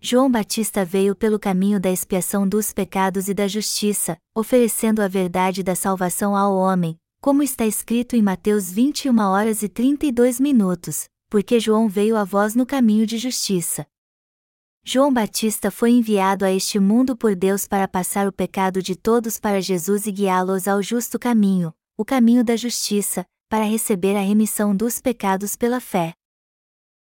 João Batista veio pelo caminho da expiação dos pecados e da justiça, oferecendo a verdade da salvação ao homem, como está escrito em Mateus 21 horas e 32 minutos, porque João veio a vós no caminho de justiça. João Batista foi enviado a este mundo por Deus para passar o pecado de todos para Jesus e guiá-los ao justo caminho, o caminho da justiça, para receber a remissão dos pecados pela fé.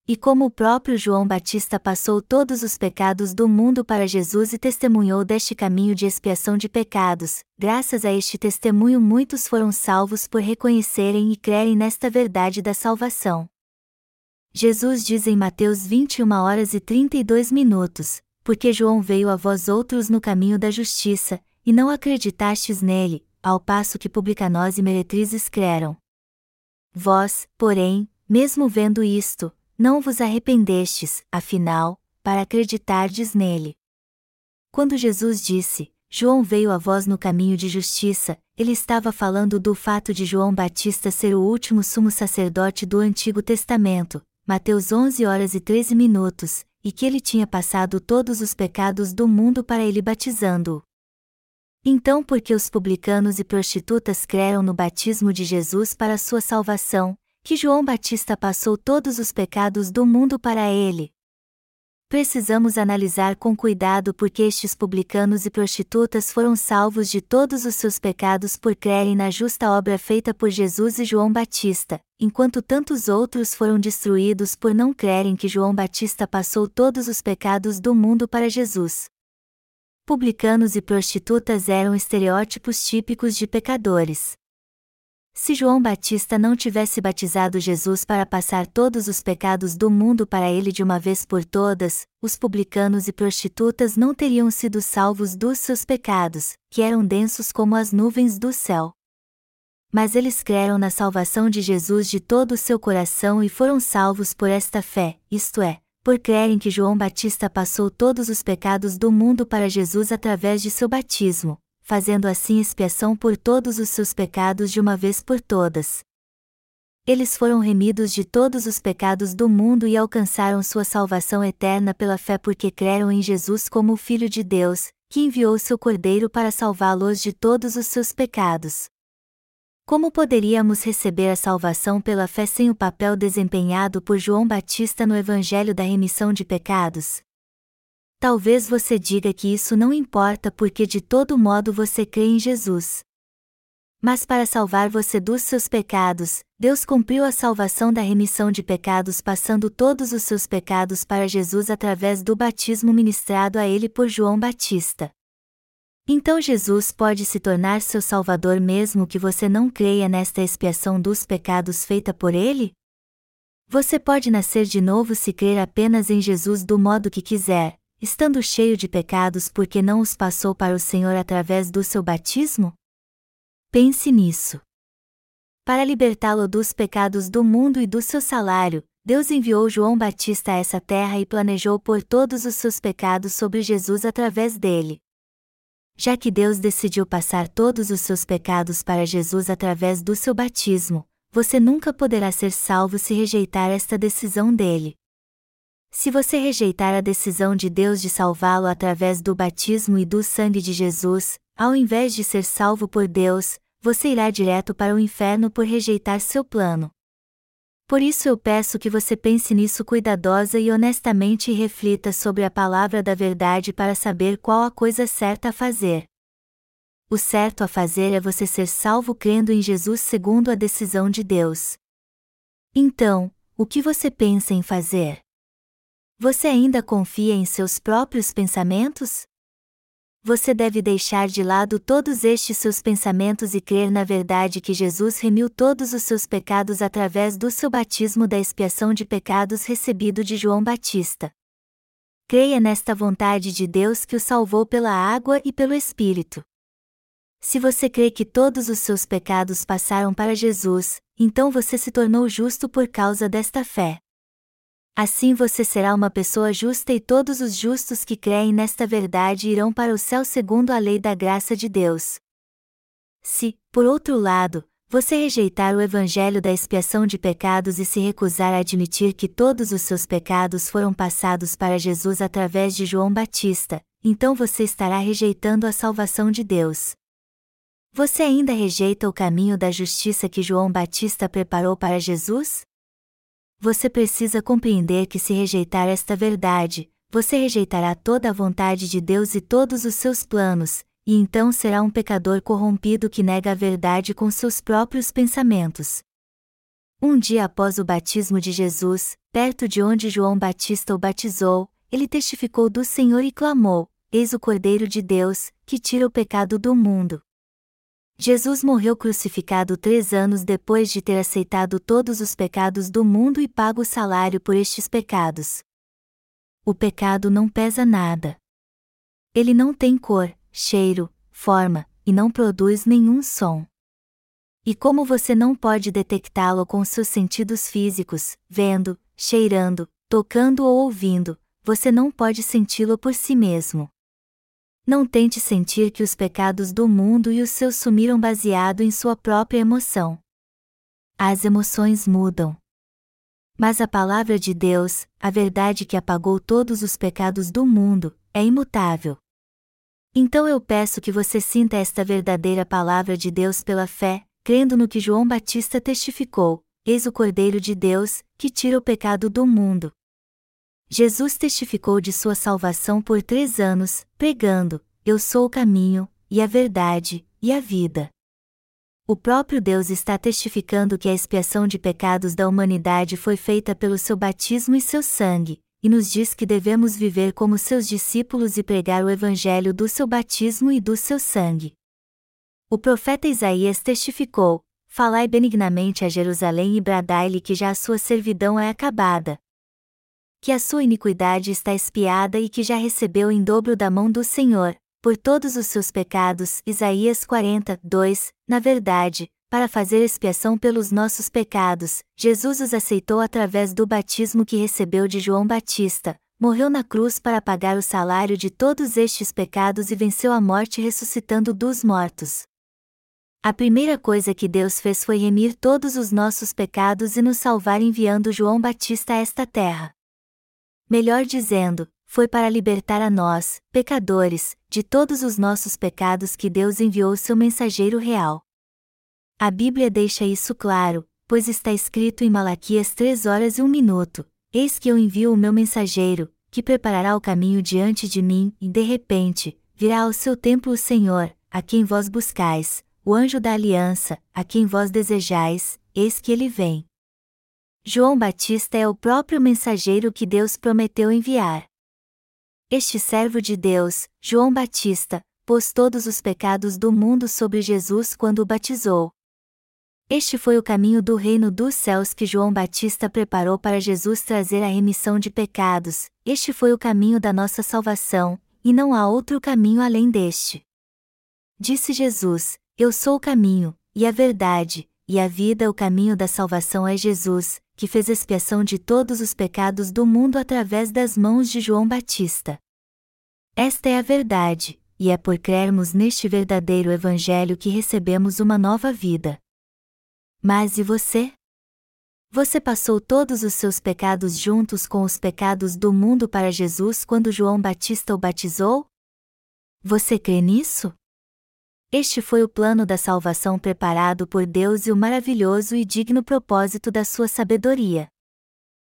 E como o próprio João Batista passou todos os pecados do mundo para Jesus e testemunhou deste caminho de expiação de pecados, graças a este testemunho muitos foram salvos por reconhecerem e crerem nesta verdade da salvação. Jesus diz em Mateus 21 horas e 32 minutos: Porque João veio a vós outros no caminho da justiça, e não acreditastes nele, ao passo que publicanos e meretrizes creram. Vós, porém, mesmo vendo isto, não vos arrependestes, afinal, para acreditardes nele. Quando Jesus disse, João veio a vós no caminho de justiça, ele estava falando do fato de João Batista ser o último sumo sacerdote do Antigo Testamento, Mateus 11 horas e 13 minutos, e que ele tinha passado todos os pecados do mundo para ele batizando-o. Então, porque os publicanos e prostitutas creram no batismo de Jesus para sua salvação, que João Batista passou todos os pecados do mundo para ele. Precisamos analisar com cuidado porque estes publicanos e prostitutas foram salvos de todos os seus pecados por crerem na justa obra feita por Jesus e João Batista, enquanto tantos outros foram destruídos por não crerem que João Batista passou todos os pecados do mundo para Jesus. Publicanos e prostitutas eram estereótipos típicos de pecadores. Se João Batista não tivesse batizado Jesus para passar todos os pecados do mundo para ele de uma vez por todas, os publicanos e prostitutas não teriam sido salvos dos seus pecados, que eram densos como as nuvens do céu. Mas eles creram na salvação de Jesus de todo o seu coração e foram salvos por esta fé, isto é, por crerem que João Batista passou todos os pecados do mundo para Jesus através de seu batismo, fazendo assim expiação por todos os seus pecados de uma vez por todas. Eles foram remidos de todos os pecados do mundo e alcançaram sua salvação eterna pela fé porque creram em Jesus como o Filho de Deus, que enviou seu Cordeiro para salvá-los de todos os seus pecados. Como poderíamos receber a salvação pela fé sem o papel desempenhado por João Batista no Evangelho da remissão de pecados? Talvez você diga que isso não importa porque de todo modo você crê em Jesus. Mas para salvar você dos seus pecados, Deus cumpriu a salvação da remissão de pecados passando todos os seus pecados para Jesus através do batismo ministrado a ele por João Batista. Então Jesus pode se tornar seu Salvador mesmo que você não creia nesta expiação dos pecados feita por ele? Você pode nascer de novo se crer apenas em Jesus do modo que quiser, estando cheio de pecados porque não os passou para o Senhor através do seu batismo? Pense nisso. Para libertá-lo dos pecados do mundo e do seu salário, Deus enviou João Batista a essa terra e planejou pôr todos os seus pecados sobre Jesus através dele. Já que Deus decidiu passar todos os seus pecados para Jesus através do seu batismo, você nunca poderá ser salvo se rejeitar esta decisão dele. Se você rejeitar a decisão de Deus de salvá-lo através do batismo e do sangue de Jesus, ao invés de ser salvo por Deus, você irá direto para o inferno por rejeitar seu plano. Por isso eu peço que você pense nisso cuidadosa e honestamente e reflita sobre a palavra da verdade para saber qual a coisa certa a fazer. O certo a fazer é você ser salvo crendo em Jesus segundo a decisão de Deus. Então, o que você pensa em fazer? Você ainda confia em seus próprios pensamentos? você deve deixar de lado todos estes seus pensamentos e crer na verdade que Jesus remiu todos os seus pecados através do seu batismo da expiação de pecados recebido de João Batista. Creia nesta vontade de Deus que o salvou pela água e pelo Espírito. Se você crê que todos os seus pecados passaram para Jesus, então você se tornou justo por causa desta fé. Assim você será uma pessoa justa e todos os justos que creem nesta verdade irão para o céu segundo a lei da graça de Deus. Se, por outro lado, você rejeitar o evangelho da expiação de pecados e se recusar a admitir que todos os seus pecados foram passados para Jesus através de João Batista, então você estará rejeitando a salvação de Deus. Você ainda rejeita o caminho da justiça que João Batista preparou para Jesus? Você precisa compreender que se rejeitar esta verdade, você rejeitará toda a vontade de Deus e todos os seus planos, e então será um pecador corrompido que nega a verdade com seus próprios pensamentos. Um dia após o batismo de Jesus, perto de onde João Batista o batizou, ele testificou do Senhor e clamou: Eis o Cordeiro de Deus, que tira o pecado do mundo. Jesus morreu crucificado três anos depois de ter aceitado todos os pecados do mundo e pago o salário por estes pecados. O pecado não pesa nada. Ele não tem cor, cheiro, forma, e não produz nenhum som. E como você não pode detectá-lo com seus sentidos físicos, vendo, cheirando, tocando ou ouvindo, você não pode senti-lo por si mesmo. Não tente sentir que os pecados do mundo e os seus sumiram baseado em sua própria emoção. As emoções mudam. Mas a palavra de Deus, a verdade que apagou todos os pecados do mundo, é imutável. Então eu peço que você sinta esta verdadeira palavra de Deus pela fé, crendo no que João Batista testificou: Eis o Cordeiro de Deus, que tira o pecado do mundo. Jesus testificou de sua salvação por três anos, pregando: Eu sou o caminho, e a verdade, e a vida. O próprio Deus está testificando que a expiação de pecados da humanidade foi feita pelo seu batismo e seu sangue, e nos diz que devemos viver como seus discípulos e pregar o evangelho do seu batismo e do seu sangue. O profeta Isaías testificou: Falai benignamente a Jerusalém e bradai-lhe que já a sua servidão é acabada. Que a sua iniquidade está espiada e que já recebeu em dobro da mão do Senhor, por todos os seus pecados. Isaías 40, 2. Na verdade, para fazer expiação pelos nossos pecados, Jesus os aceitou através do batismo que recebeu de João Batista, morreu na cruz para pagar o salário de todos estes pecados e venceu a morte ressuscitando dos mortos. A primeira coisa que Deus fez foi remir todos os nossos pecados e nos salvar enviando João Batista a esta terra. Melhor dizendo, foi para libertar a nós, pecadores, de todos os nossos pecados que Deus enviou seu mensageiro real. A Bíblia deixa isso claro, pois está escrito em Malaquias 3 horas e 1 minuto: Eis que eu envio o meu mensageiro, que preparará o caminho diante de mim, e de repente, virá ao seu templo o Senhor, a quem vós buscais, o anjo da aliança, a quem vós desejais, eis que ele vem. João Batista é o próprio mensageiro que Deus prometeu enviar. Este servo de Deus, João Batista, pôs todos os pecados do mundo sobre Jesus quando o batizou, este foi o caminho do reino dos céus que João Batista preparou para Jesus trazer a remissão de pecados, este foi o caminho da nossa salvação, e não há outro caminho além deste. Disse Jesus: Eu sou o caminho, e a verdade, e a vida. O caminho da salvação é Jesus, que fez expiação de todos os pecados do mundo através das mãos de João Batista. Esta é a verdade, e é por crermos neste verdadeiro Evangelho que recebemos uma nova vida. Mas e você? Você passou todos os seus pecados juntos com os pecados do mundo para Jesus quando João Batista o batizou? Você crê nisso? Este foi o plano da salvação preparado por Deus e o maravilhoso e digno propósito da sua sabedoria.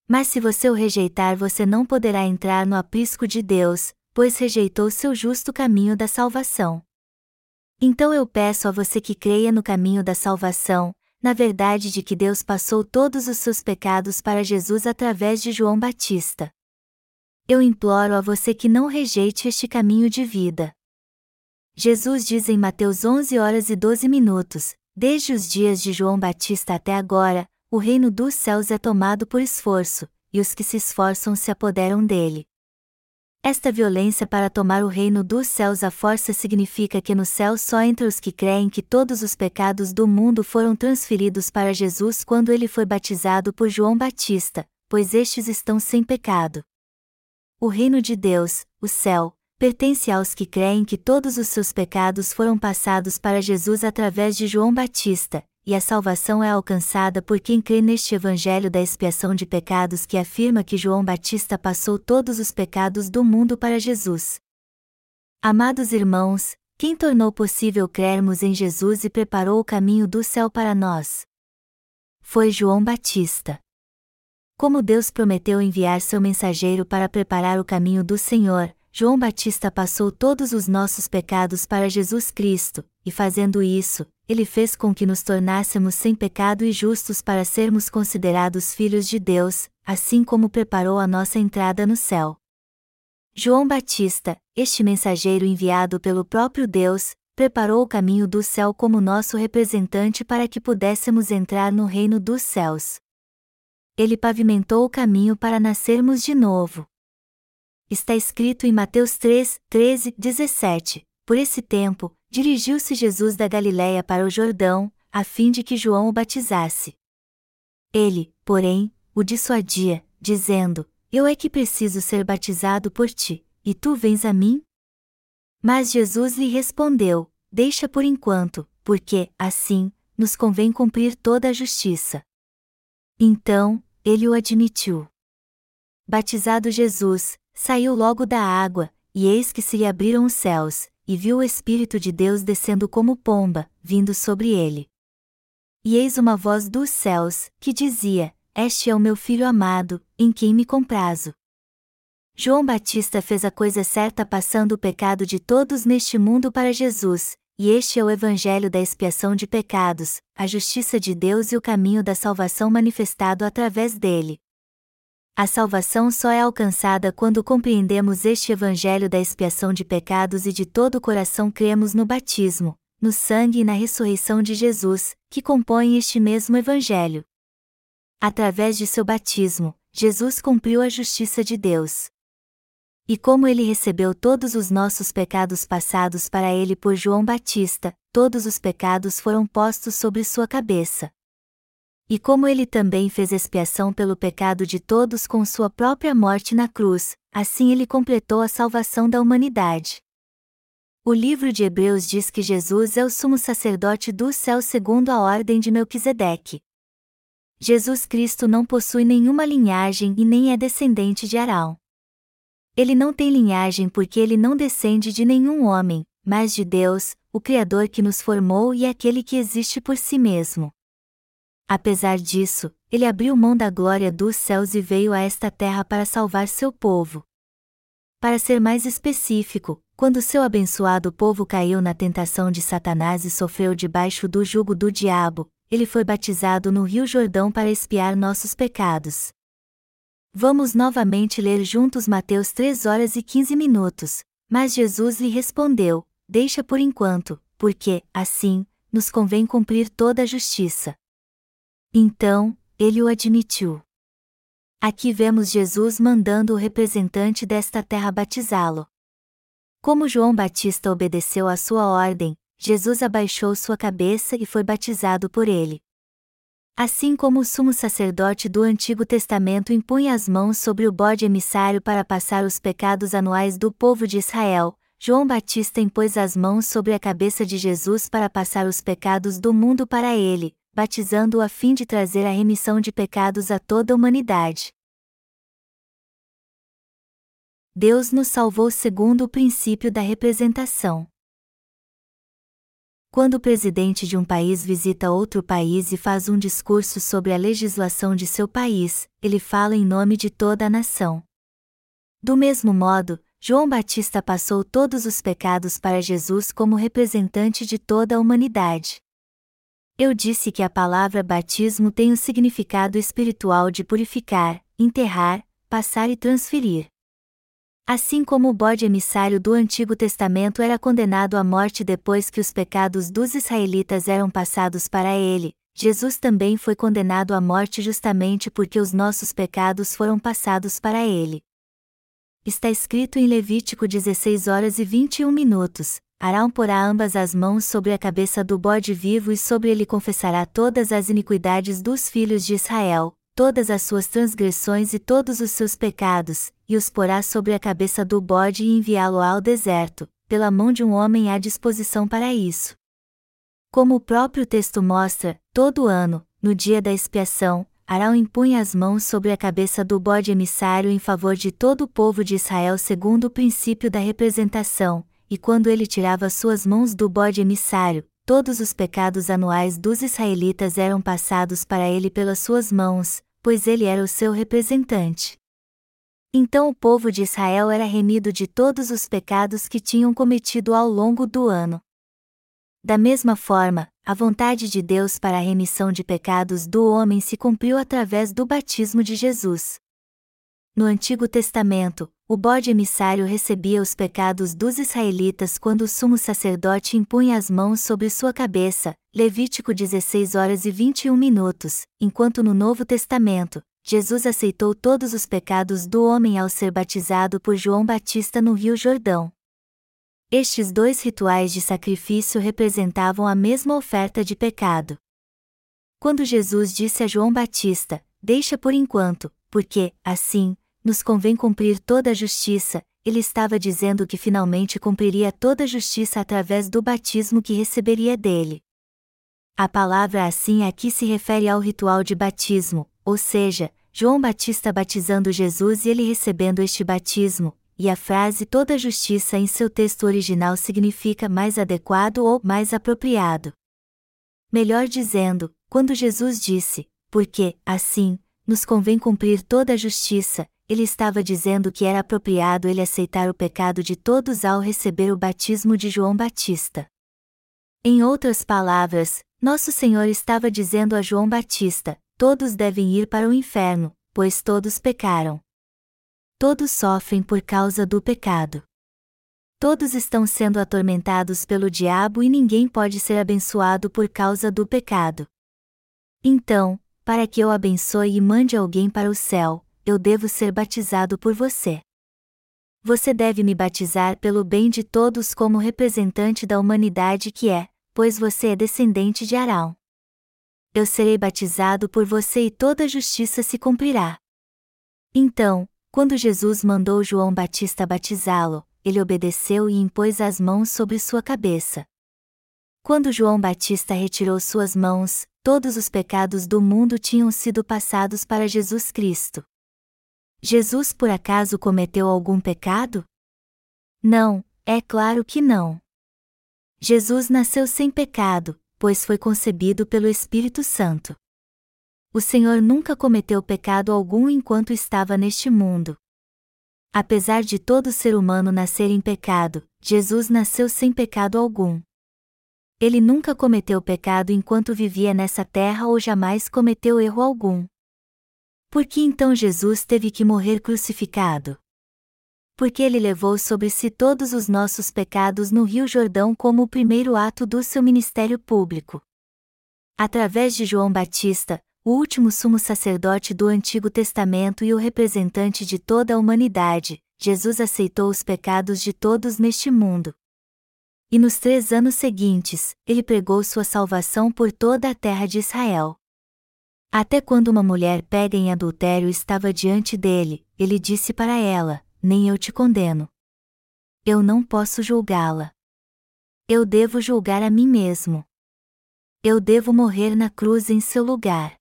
Mas se você o rejeitar, você não poderá entrar no aprisco de Deus, pois rejeitou seu justo caminho da salvação. Então eu peço a você que creia no caminho da salvação, na verdade de que Deus passou todos os seus pecados para Jesus através de João Batista. Eu imploro a você que não rejeite este caminho de vida. Jesus diz em Mateus 11 horas e 12 minutos: Desde os dias de João Batista até agora, o reino dos céus é tomado por esforço, e os que se esforçam se apoderam dele. Esta violência para tomar o reino dos céus à força significa que no céu só entre os que creem que todos os pecados do mundo foram transferidos para Jesus quando ele foi batizado por João Batista, pois estes estão sem pecado. O reino de Deus, o céu, pertence aos que creem que todos os seus pecados foram passados para Jesus através de João Batista, e a salvação é alcançada por quem crê neste Evangelho da expiação de pecados que afirma que João Batista passou todos os pecados do mundo para Jesus. Amados irmãos, quem tornou possível crermos em Jesus e preparou o caminho do céu para nós? Foi João Batista. Como Deus prometeu enviar seu mensageiro para preparar o caminho do Senhor, João Batista passou todos os nossos pecados para Jesus Cristo, e fazendo isso, ele fez com que nos tornássemos sem pecado e justos para sermos considerados filhos de Deus, assim como preparou a nossa entrada no céu. João Batista, este mensageiro enviado pelo próprio Deus, preparou o caminho do céu como nosso representante para que pudéssemos entrar no reino dos céus. Ele pavimentou o caminho para nascermos de novo está escrito em Mateus 3, 13, 17. Por esse tempo, dirigiu-se Jesus da Galiléia para o Jordão, a fim de que João o batizasse. Ele, porém, o dissuadia, dizendo: Eu é que preciso ser batizado por ti, e tu vens a mim? Mas Jesus lhe respondeu: Deixa por enquanto, porque, assim, nos convém cumprir toda a justiça. Então, ele o admitiu. Batizado Jesus, Saiu logo da água, e eis que se lhe abriram os céus, e viu o Espírito de Deus descendo como pomba, vindo sobre ele. E eis uma voz dos céus, que dizia: Este é o meu filho amado, em quem me comprazo. João Batista fez a coisa certa passando o pecado de todos neste mundo para Jesus, e este é o Evangelho da expiação de pecados, a justiça de Deus e o caminho da salvação manifestado através dele. A salvação só é alcançada quando compreendemos este Evangelho da expiação de pecados e de todo o coração cremos no batismo, no sangue e na ressurreição de Jesus, que compõem este mesmo Evangelho. Através de seu batismo, Jesus cumpriu a justiça de Deus. E como ele recebeu todos os nossos pecados passados para ele por João Batista, todos os pecados foram postos sobre sua cabeça. E como ele também fez expiação pelo pecado de todos com sua própria morte na cruz, assim ele completou a salvação da humanidade. O livro de Hebreus diz que Jesus é o sumo sacerdote do céu segundo a ordem de Melquisedeque. Jesus Cristo não possui nenhuma linhagem e nem é descendente de Arão. Ele não tem linhagem porque ele não descende de nenhum homem, mas de Deus, o Criador que nos formou e aquele que existe por si mesmo. Apesar disso, ele abriu mão da glória dos céus e veio a esta terra para salvar seu povo. Para ser mais específico, quando seu abençoado povo caiu na tentação de Satanás e sofreu debaixo do jugo do diabo, ele foi batizado no Rio Jordão para expiar nossos pecados. Vamos novamente ler juntos Mateus 3 horas e 15 minutos, mas Jesus lhe respondeu: Deixa por enquanto, porque, assim, nos convém cumprir toda a justiça. Então, ele o admitiu. Aqui vemos Jesus mandando o representante desta terra batizá-lo. Como João Batista obedeceu à sua ordem, Jesus abaixou sua cabeça e foi batizado por ele. Assim como o sumo sacerdote do Antigo Testamento impunha as mãos sobre o bode emissário para passar os pecados anuais do povo de Israel, João Batista impôs as mãos sobre a cabeça de Jesus para passar os pecados do mundo para ele, batizando-o a fim de trazer a remissão de pecados a toda a humanidade. Deus nos salvou segundo o princípio da representação. Quando o presidente de um país visita outro país e faz um discurso sobre a legislação de seu país, ele fala em nome de toda a nação. Do mesmo modo, João Batista passou todos os pecados para Jesus como representante de toda a humanidade. Eu disse que a palavra batismo tem o significado espiritual de purificar, enterrar, passar e transferir. Assim como o bode emissário do Antigo Testamento era condenado à morte depois que os pecados dos israelitas eram passados para ele, Jesus também foi condenado à morte justamente porque os nossos pecados foram passados para ele. está escrito em Levítico 16 horas e 21 minutos. Arão porá ambas as mãos sobre a cabeça do bode vivo e sobre ele confessará todas as iniquidades dos filhos de Israel, todas as suas transgressões e todos os seus pecados, e os porá sobre a cabeça do bode e enviá-lo ao deserto, pela mão de um homem à disposição para isso. Como o próprio texto mostra, todo ano, no dia da expiação, Arão impunha as mãos sobre a cabeça do bode emissário em favor de todo o povo de Israel segundo o princípio da representação, e quando ele tirava suas mãos do bode emissário, todos os pecados anuais dos israelitas eram passados para ele pelas suas mãos, pois ele era o seu representante. Então o povo de Israel era remido de todos os pecados que tinham cometido ao longo do ano. Da mesma forma, a vontade de Deus para a remissão de pecados do homem se cumpriu através do batismo de Jesus. No Antigo Testamento, o bode emissário recebia os pecados dos israelitas quando o sumo sacerdote impunha as mãos sobre sua cabeça, Levítico 16 horas e 21 minutos, enquanto no Novo Testamento, Jesus aceitou todos os pecados do homem ao ser batizado por João Batista no Rio Jordão. Estes dois rituais de sacrifício representavam a mesma oferta de pecado. Quando Jesus disse a João Batista: Deixa por enquanto, porque, assim, nos convém cumprir toda a justiça, ele estava dizendo que finalmente cumpriria toda a justiça através do batismo que receberia dele. A palavra assim aqui se refere ao ritual de batismo, ou seja, João Batista batizando Jesus e ele recebendo este batismo, e a frase toda justiça em seu texto original significa mais adequado ou mais apropriado. Melhor dizendo, quando Jesus disse, porque, assim, nos convém cumprir toda a justiça, ele estava dizendo que era apropriado ele aceitar o pecado de todos ao receber o batismo de João Batista. Em outras palavras, nosso Senhor estava dizendo a João Batista: todos devem ir para o inferno, pois todos pecaram. Todos sofrem por causa do pecado. Todos estão sendo atormentados pelo diabo e ninguém pode ser abençoado por causa do pecado. Então, para que eu abençoe e mande alguém para o céu, eu devo ser batizado por você. Você deve me batizar pelo bem de todos como representante da humanidade que é, pois você é descendente de Arão. Eu serei batizado por você e toda a justiça se cumprirá. Então, quando Jesus mandou João Batista batizá-lo, ele obedeceu e impôs as mãos sobre sua cabeça. Quando João Batista retirou suas mãos, todos os pecados do mundo tinham sido passados para Jesus Cristo. Jesus por acaso cometeu algum pecado? Não, é claro que não. Jesus nasceu sem pecado, pois foi concebido pelo Espírito Santo o Senhor nunca cometeu pecado algum enquanto estava neste mundo. Apesar de todo ser humano nascer em pecado, Jesus nasceu sem pecado algum. Ele nunca cometeu pecado enquanto vivia nessa terra ou jamais cometeu erro algum. Por que então Jesus teve que morrer crucificado? Porque ele levou sobre si todos os nossos pecados no Rio Jordão como o primeiro ato do seu ministério público. Através de João Batista, o último sumo sacerdote do Antigo Testamento e o representante de toda a humanidade, Jesus aceitou os pecados de todos neste mundo. E nos três anos seguintes, ele pregou sua salvação por toda a terra de Israel. Até quando uma mulher pega em adultério estava diante dele, ele disse para ela: Nem eu te condeno. Eu não posso julgá-la. Eu devo julgar a mim mesmo. Eu devo morrer na cruz em seu lugar.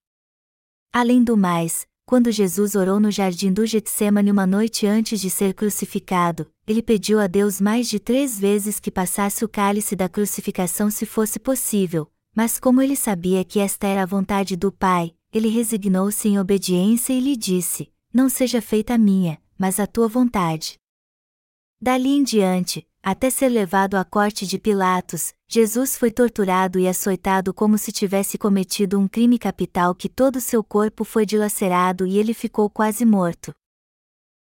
Além do mais, quando Jesus orou no jardim do Getsemane uma noite antes de ser crucificado, ele pediu a Deus mais de três vezes que passasse o cálice da crucificação se fosse possível, mas como ele sabia que esta era a vontade do Pai, ele resignou-se em obediência e lhe disse: Não seja feita a minha, mas a tua vontade. Dali em diante, até ser levado à corte de Pilatos, Jesus foi torturado e açoitado como se tivesse cometido um crime capital que todo seu corpo foi dilacerado e ele ficou quase morto.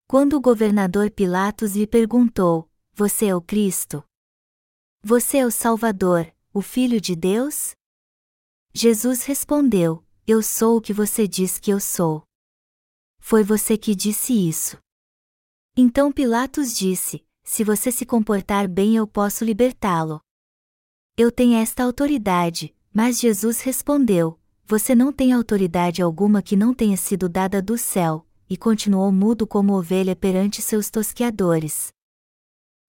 Quando o governador Pilatos lhe perguntou: Você é o Cristo? Você é o Salvador, o Filho de Deus? Jesus respondeu: Eu sou o que você diz que eu sou. Foi você que disse isso. Então Pilatos disse: Se você se comportar bem, eu posso libertá-lo. Eu tenho esta autoridade, mas Jesus respondeu: Você não tem autoridade alguma que não tenha sido dada do céu, e continuou mudo como ovelha perante seus tosqueadores.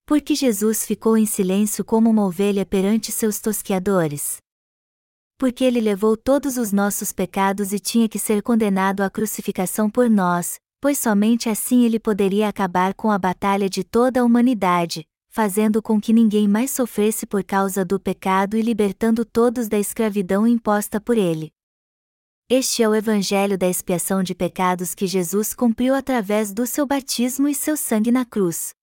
Porque Jesus ficou em silêncio como uma ovelha perante seus tosqueadores? Porque ele levou todos os nossos pecados e tinha que ser condenado à crucificação por nós, pois somente assim ele poderia acabar com a batalha de toda a humanidade, fazendo com que ninguém mais sofresse por causa do pecado e libertando todos da escravidão imposta por ele. Este é o Evangelho da expiação de pecados que Jesus cumpriu através do seu batismo e seu sangue na cruz.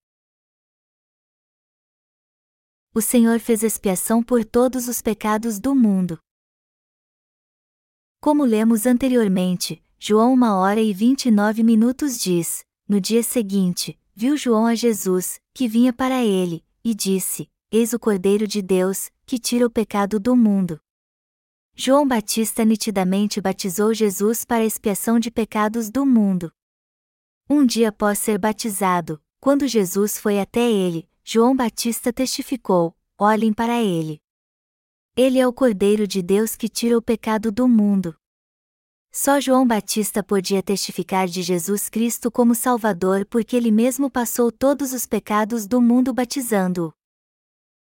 O Senhor fez expiação por todos os pecados do mundo. Como lemos anteriormente, João 1 hora e 29 minutos diz: No dia seguinte, viu João a Jesus, que vinha para ele, e disse: Eis o Cordeiro de Deus, que tira o pecado do mundo. João Batista nitidamente batizou Jesus para expiação de pecados do mundo. Um dia após ser batizado, quando Jesus foi até ele, João Batista testificou: Olhem para ele. Ele é o Cordeiro de Deus que tira o pecado do mundo. Só João Batista podia testificar de Jesus Cristo como Salvador porque ele mesmo passou todos os pecados do mundo batizando-o.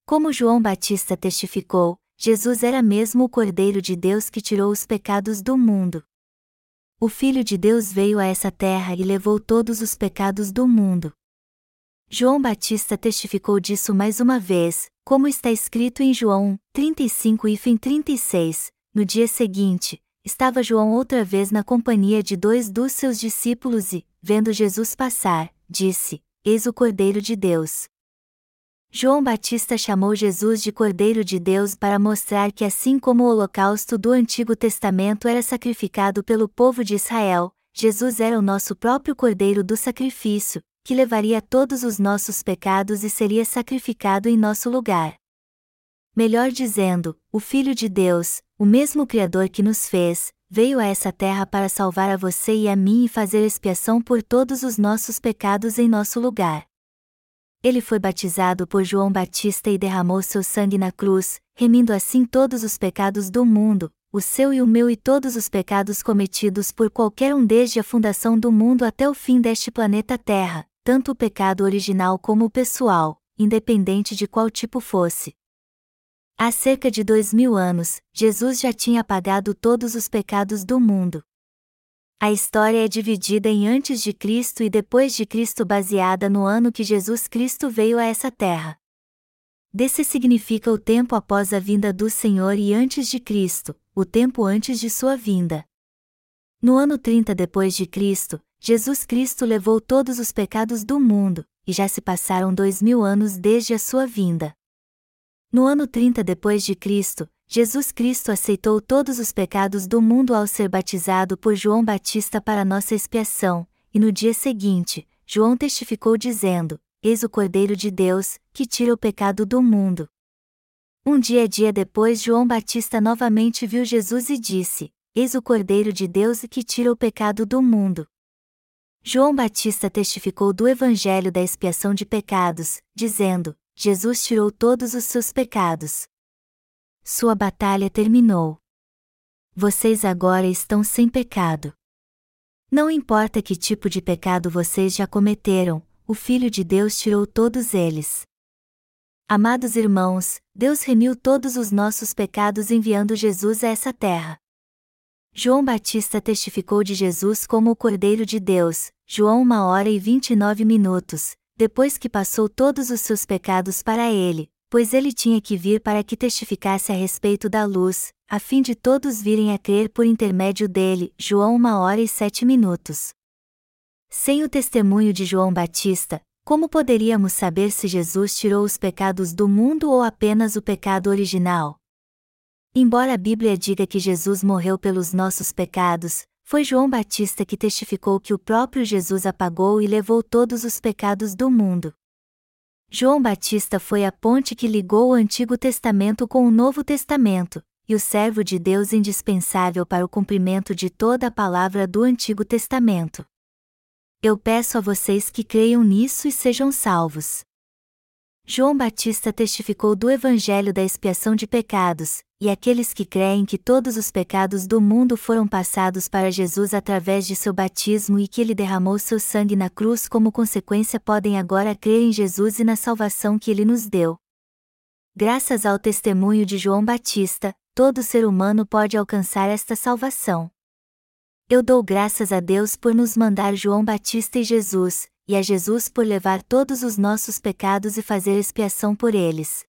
Como João Batista testificou, Jesus era mesmo o Cordeiro de Deus que tirou os pecados do mundo. O Filho de Deus veio a essa terra e levou todos os pecados do mundo. João Batista testificou disso mais uma vez, como está escrito em João 35 e 36. No dia seguinte, estava João outra vez na companhia de dois dos seus discípulos e, vendo Jesus passar, disse: Eis o Cordeiro de Deus. João Batista chamou Jesus de Cordeiro de Deus para mostrar que, assim como o holocausto do Antigo Testamento era sacrificado pelo povo de Israel, Jesus era o nosso próprio Cordeiro do sacrifício, que levaria todos os nossos pecados e seria sacrificado em nosso lugar. Melhor dizendo, o Filho de Deus, o mesmo Criador que nos fez, veio a essa terra para salvar a você e a mim e fazer expiação por todos os nossos pecados em nosso lugar. Ele foi batizado por João Batista e derramou seu sangue na cruz, remindo assim todos os pecados do mundo, o seu e o meu e todos os pecados cometidos por qualquer um desde a fundação do mundo até o fim deste planeta Terra, tanto o pecado original como o pessoal, independente de qual tipo fosse. Há cerca de dois mil anos, Jesus já tinha apagado todos os pecados do mundo. A história é dividida em antes de Cristo e depois de Cristo baseada no ano que Jesus Cristo veio a essa terra. Desse significa o tempo após a vinda do Senhor e antes de Cristo, o tempo antes de sua vinda. No ano 30 depois de Cristo, Jesus Cristo levou todos os pecados do mundo, e já se passaram dois mil anos desde a sua vinda. No ano 30 depois de Cristo, Jesus Cristo aceitou todos os pecados do mundo ao ser batizado por João Batista para nossa expiação, e no dia seguinte, João testificou dizendo: Eis o Cordeiro de Deus, que tira o pecado do mundo. Um dia dia depois João Batista novamente viu Jesus e disse: Eis o Cordeiro de Deus que tira o pecado do mundo. João Batista testificou do Evangelho da expiação de pecados, dizendo: Jesus tirou todos os seus pecados. Sua batalha terminou. Vocês agora estão sem pecado. Não importa que tipo de pecado vocês já cometeram, o Filho de Deus tirou todos eles. Amados irmãos, Deus remiu todos os nossos pecados enviando Jesus a essa terra. João Batista testificou de Jesus como o Cordeiro de Deus, João 1 hora e 29 minutos, depois que passou todos os seus pecados para ele, pois ele tinha que vir para que testificasse a respeito da luz, a fim de todos virem a crer por intermédio dele. João 1 hora e 7 minutos. Sem o testemunho de João Batista, como poderíamos saber se Jesus tirou os pecados do mundo ou apenas o pecado original? Embora a Bíblia diga que Jesus morreu pelos nossos pecados, foi João Batista que testificou que o próprio Jesus apagou e levou todos os pecados do mundo. João Batista foi a ponte que ligou o Antigo Testamento com o Novo Testamento, e o servo de Deus indispensável para o cumprimento de toda a palavra do Antigo Testamento. Eu peço a vocês que creiam nisso e sejam salvos. João Batista testificou do Evangelho da expiação de pecados, e aqueles que creem que todos os pecados do mundo foram passados para Jesus através de seu batismo e que ele derramou seu sangue na cruz como consequência podem agora crer em Jesus e na salvação que ele nos deu. Graças ao testemunho de João Batista, todo ser humano pode alcançar esta salvação. Eu dou graças a Deus por nos mandar João Batista e Jesus, e a Jesus por levar todos os nossos pecados e fazer expiação por eles.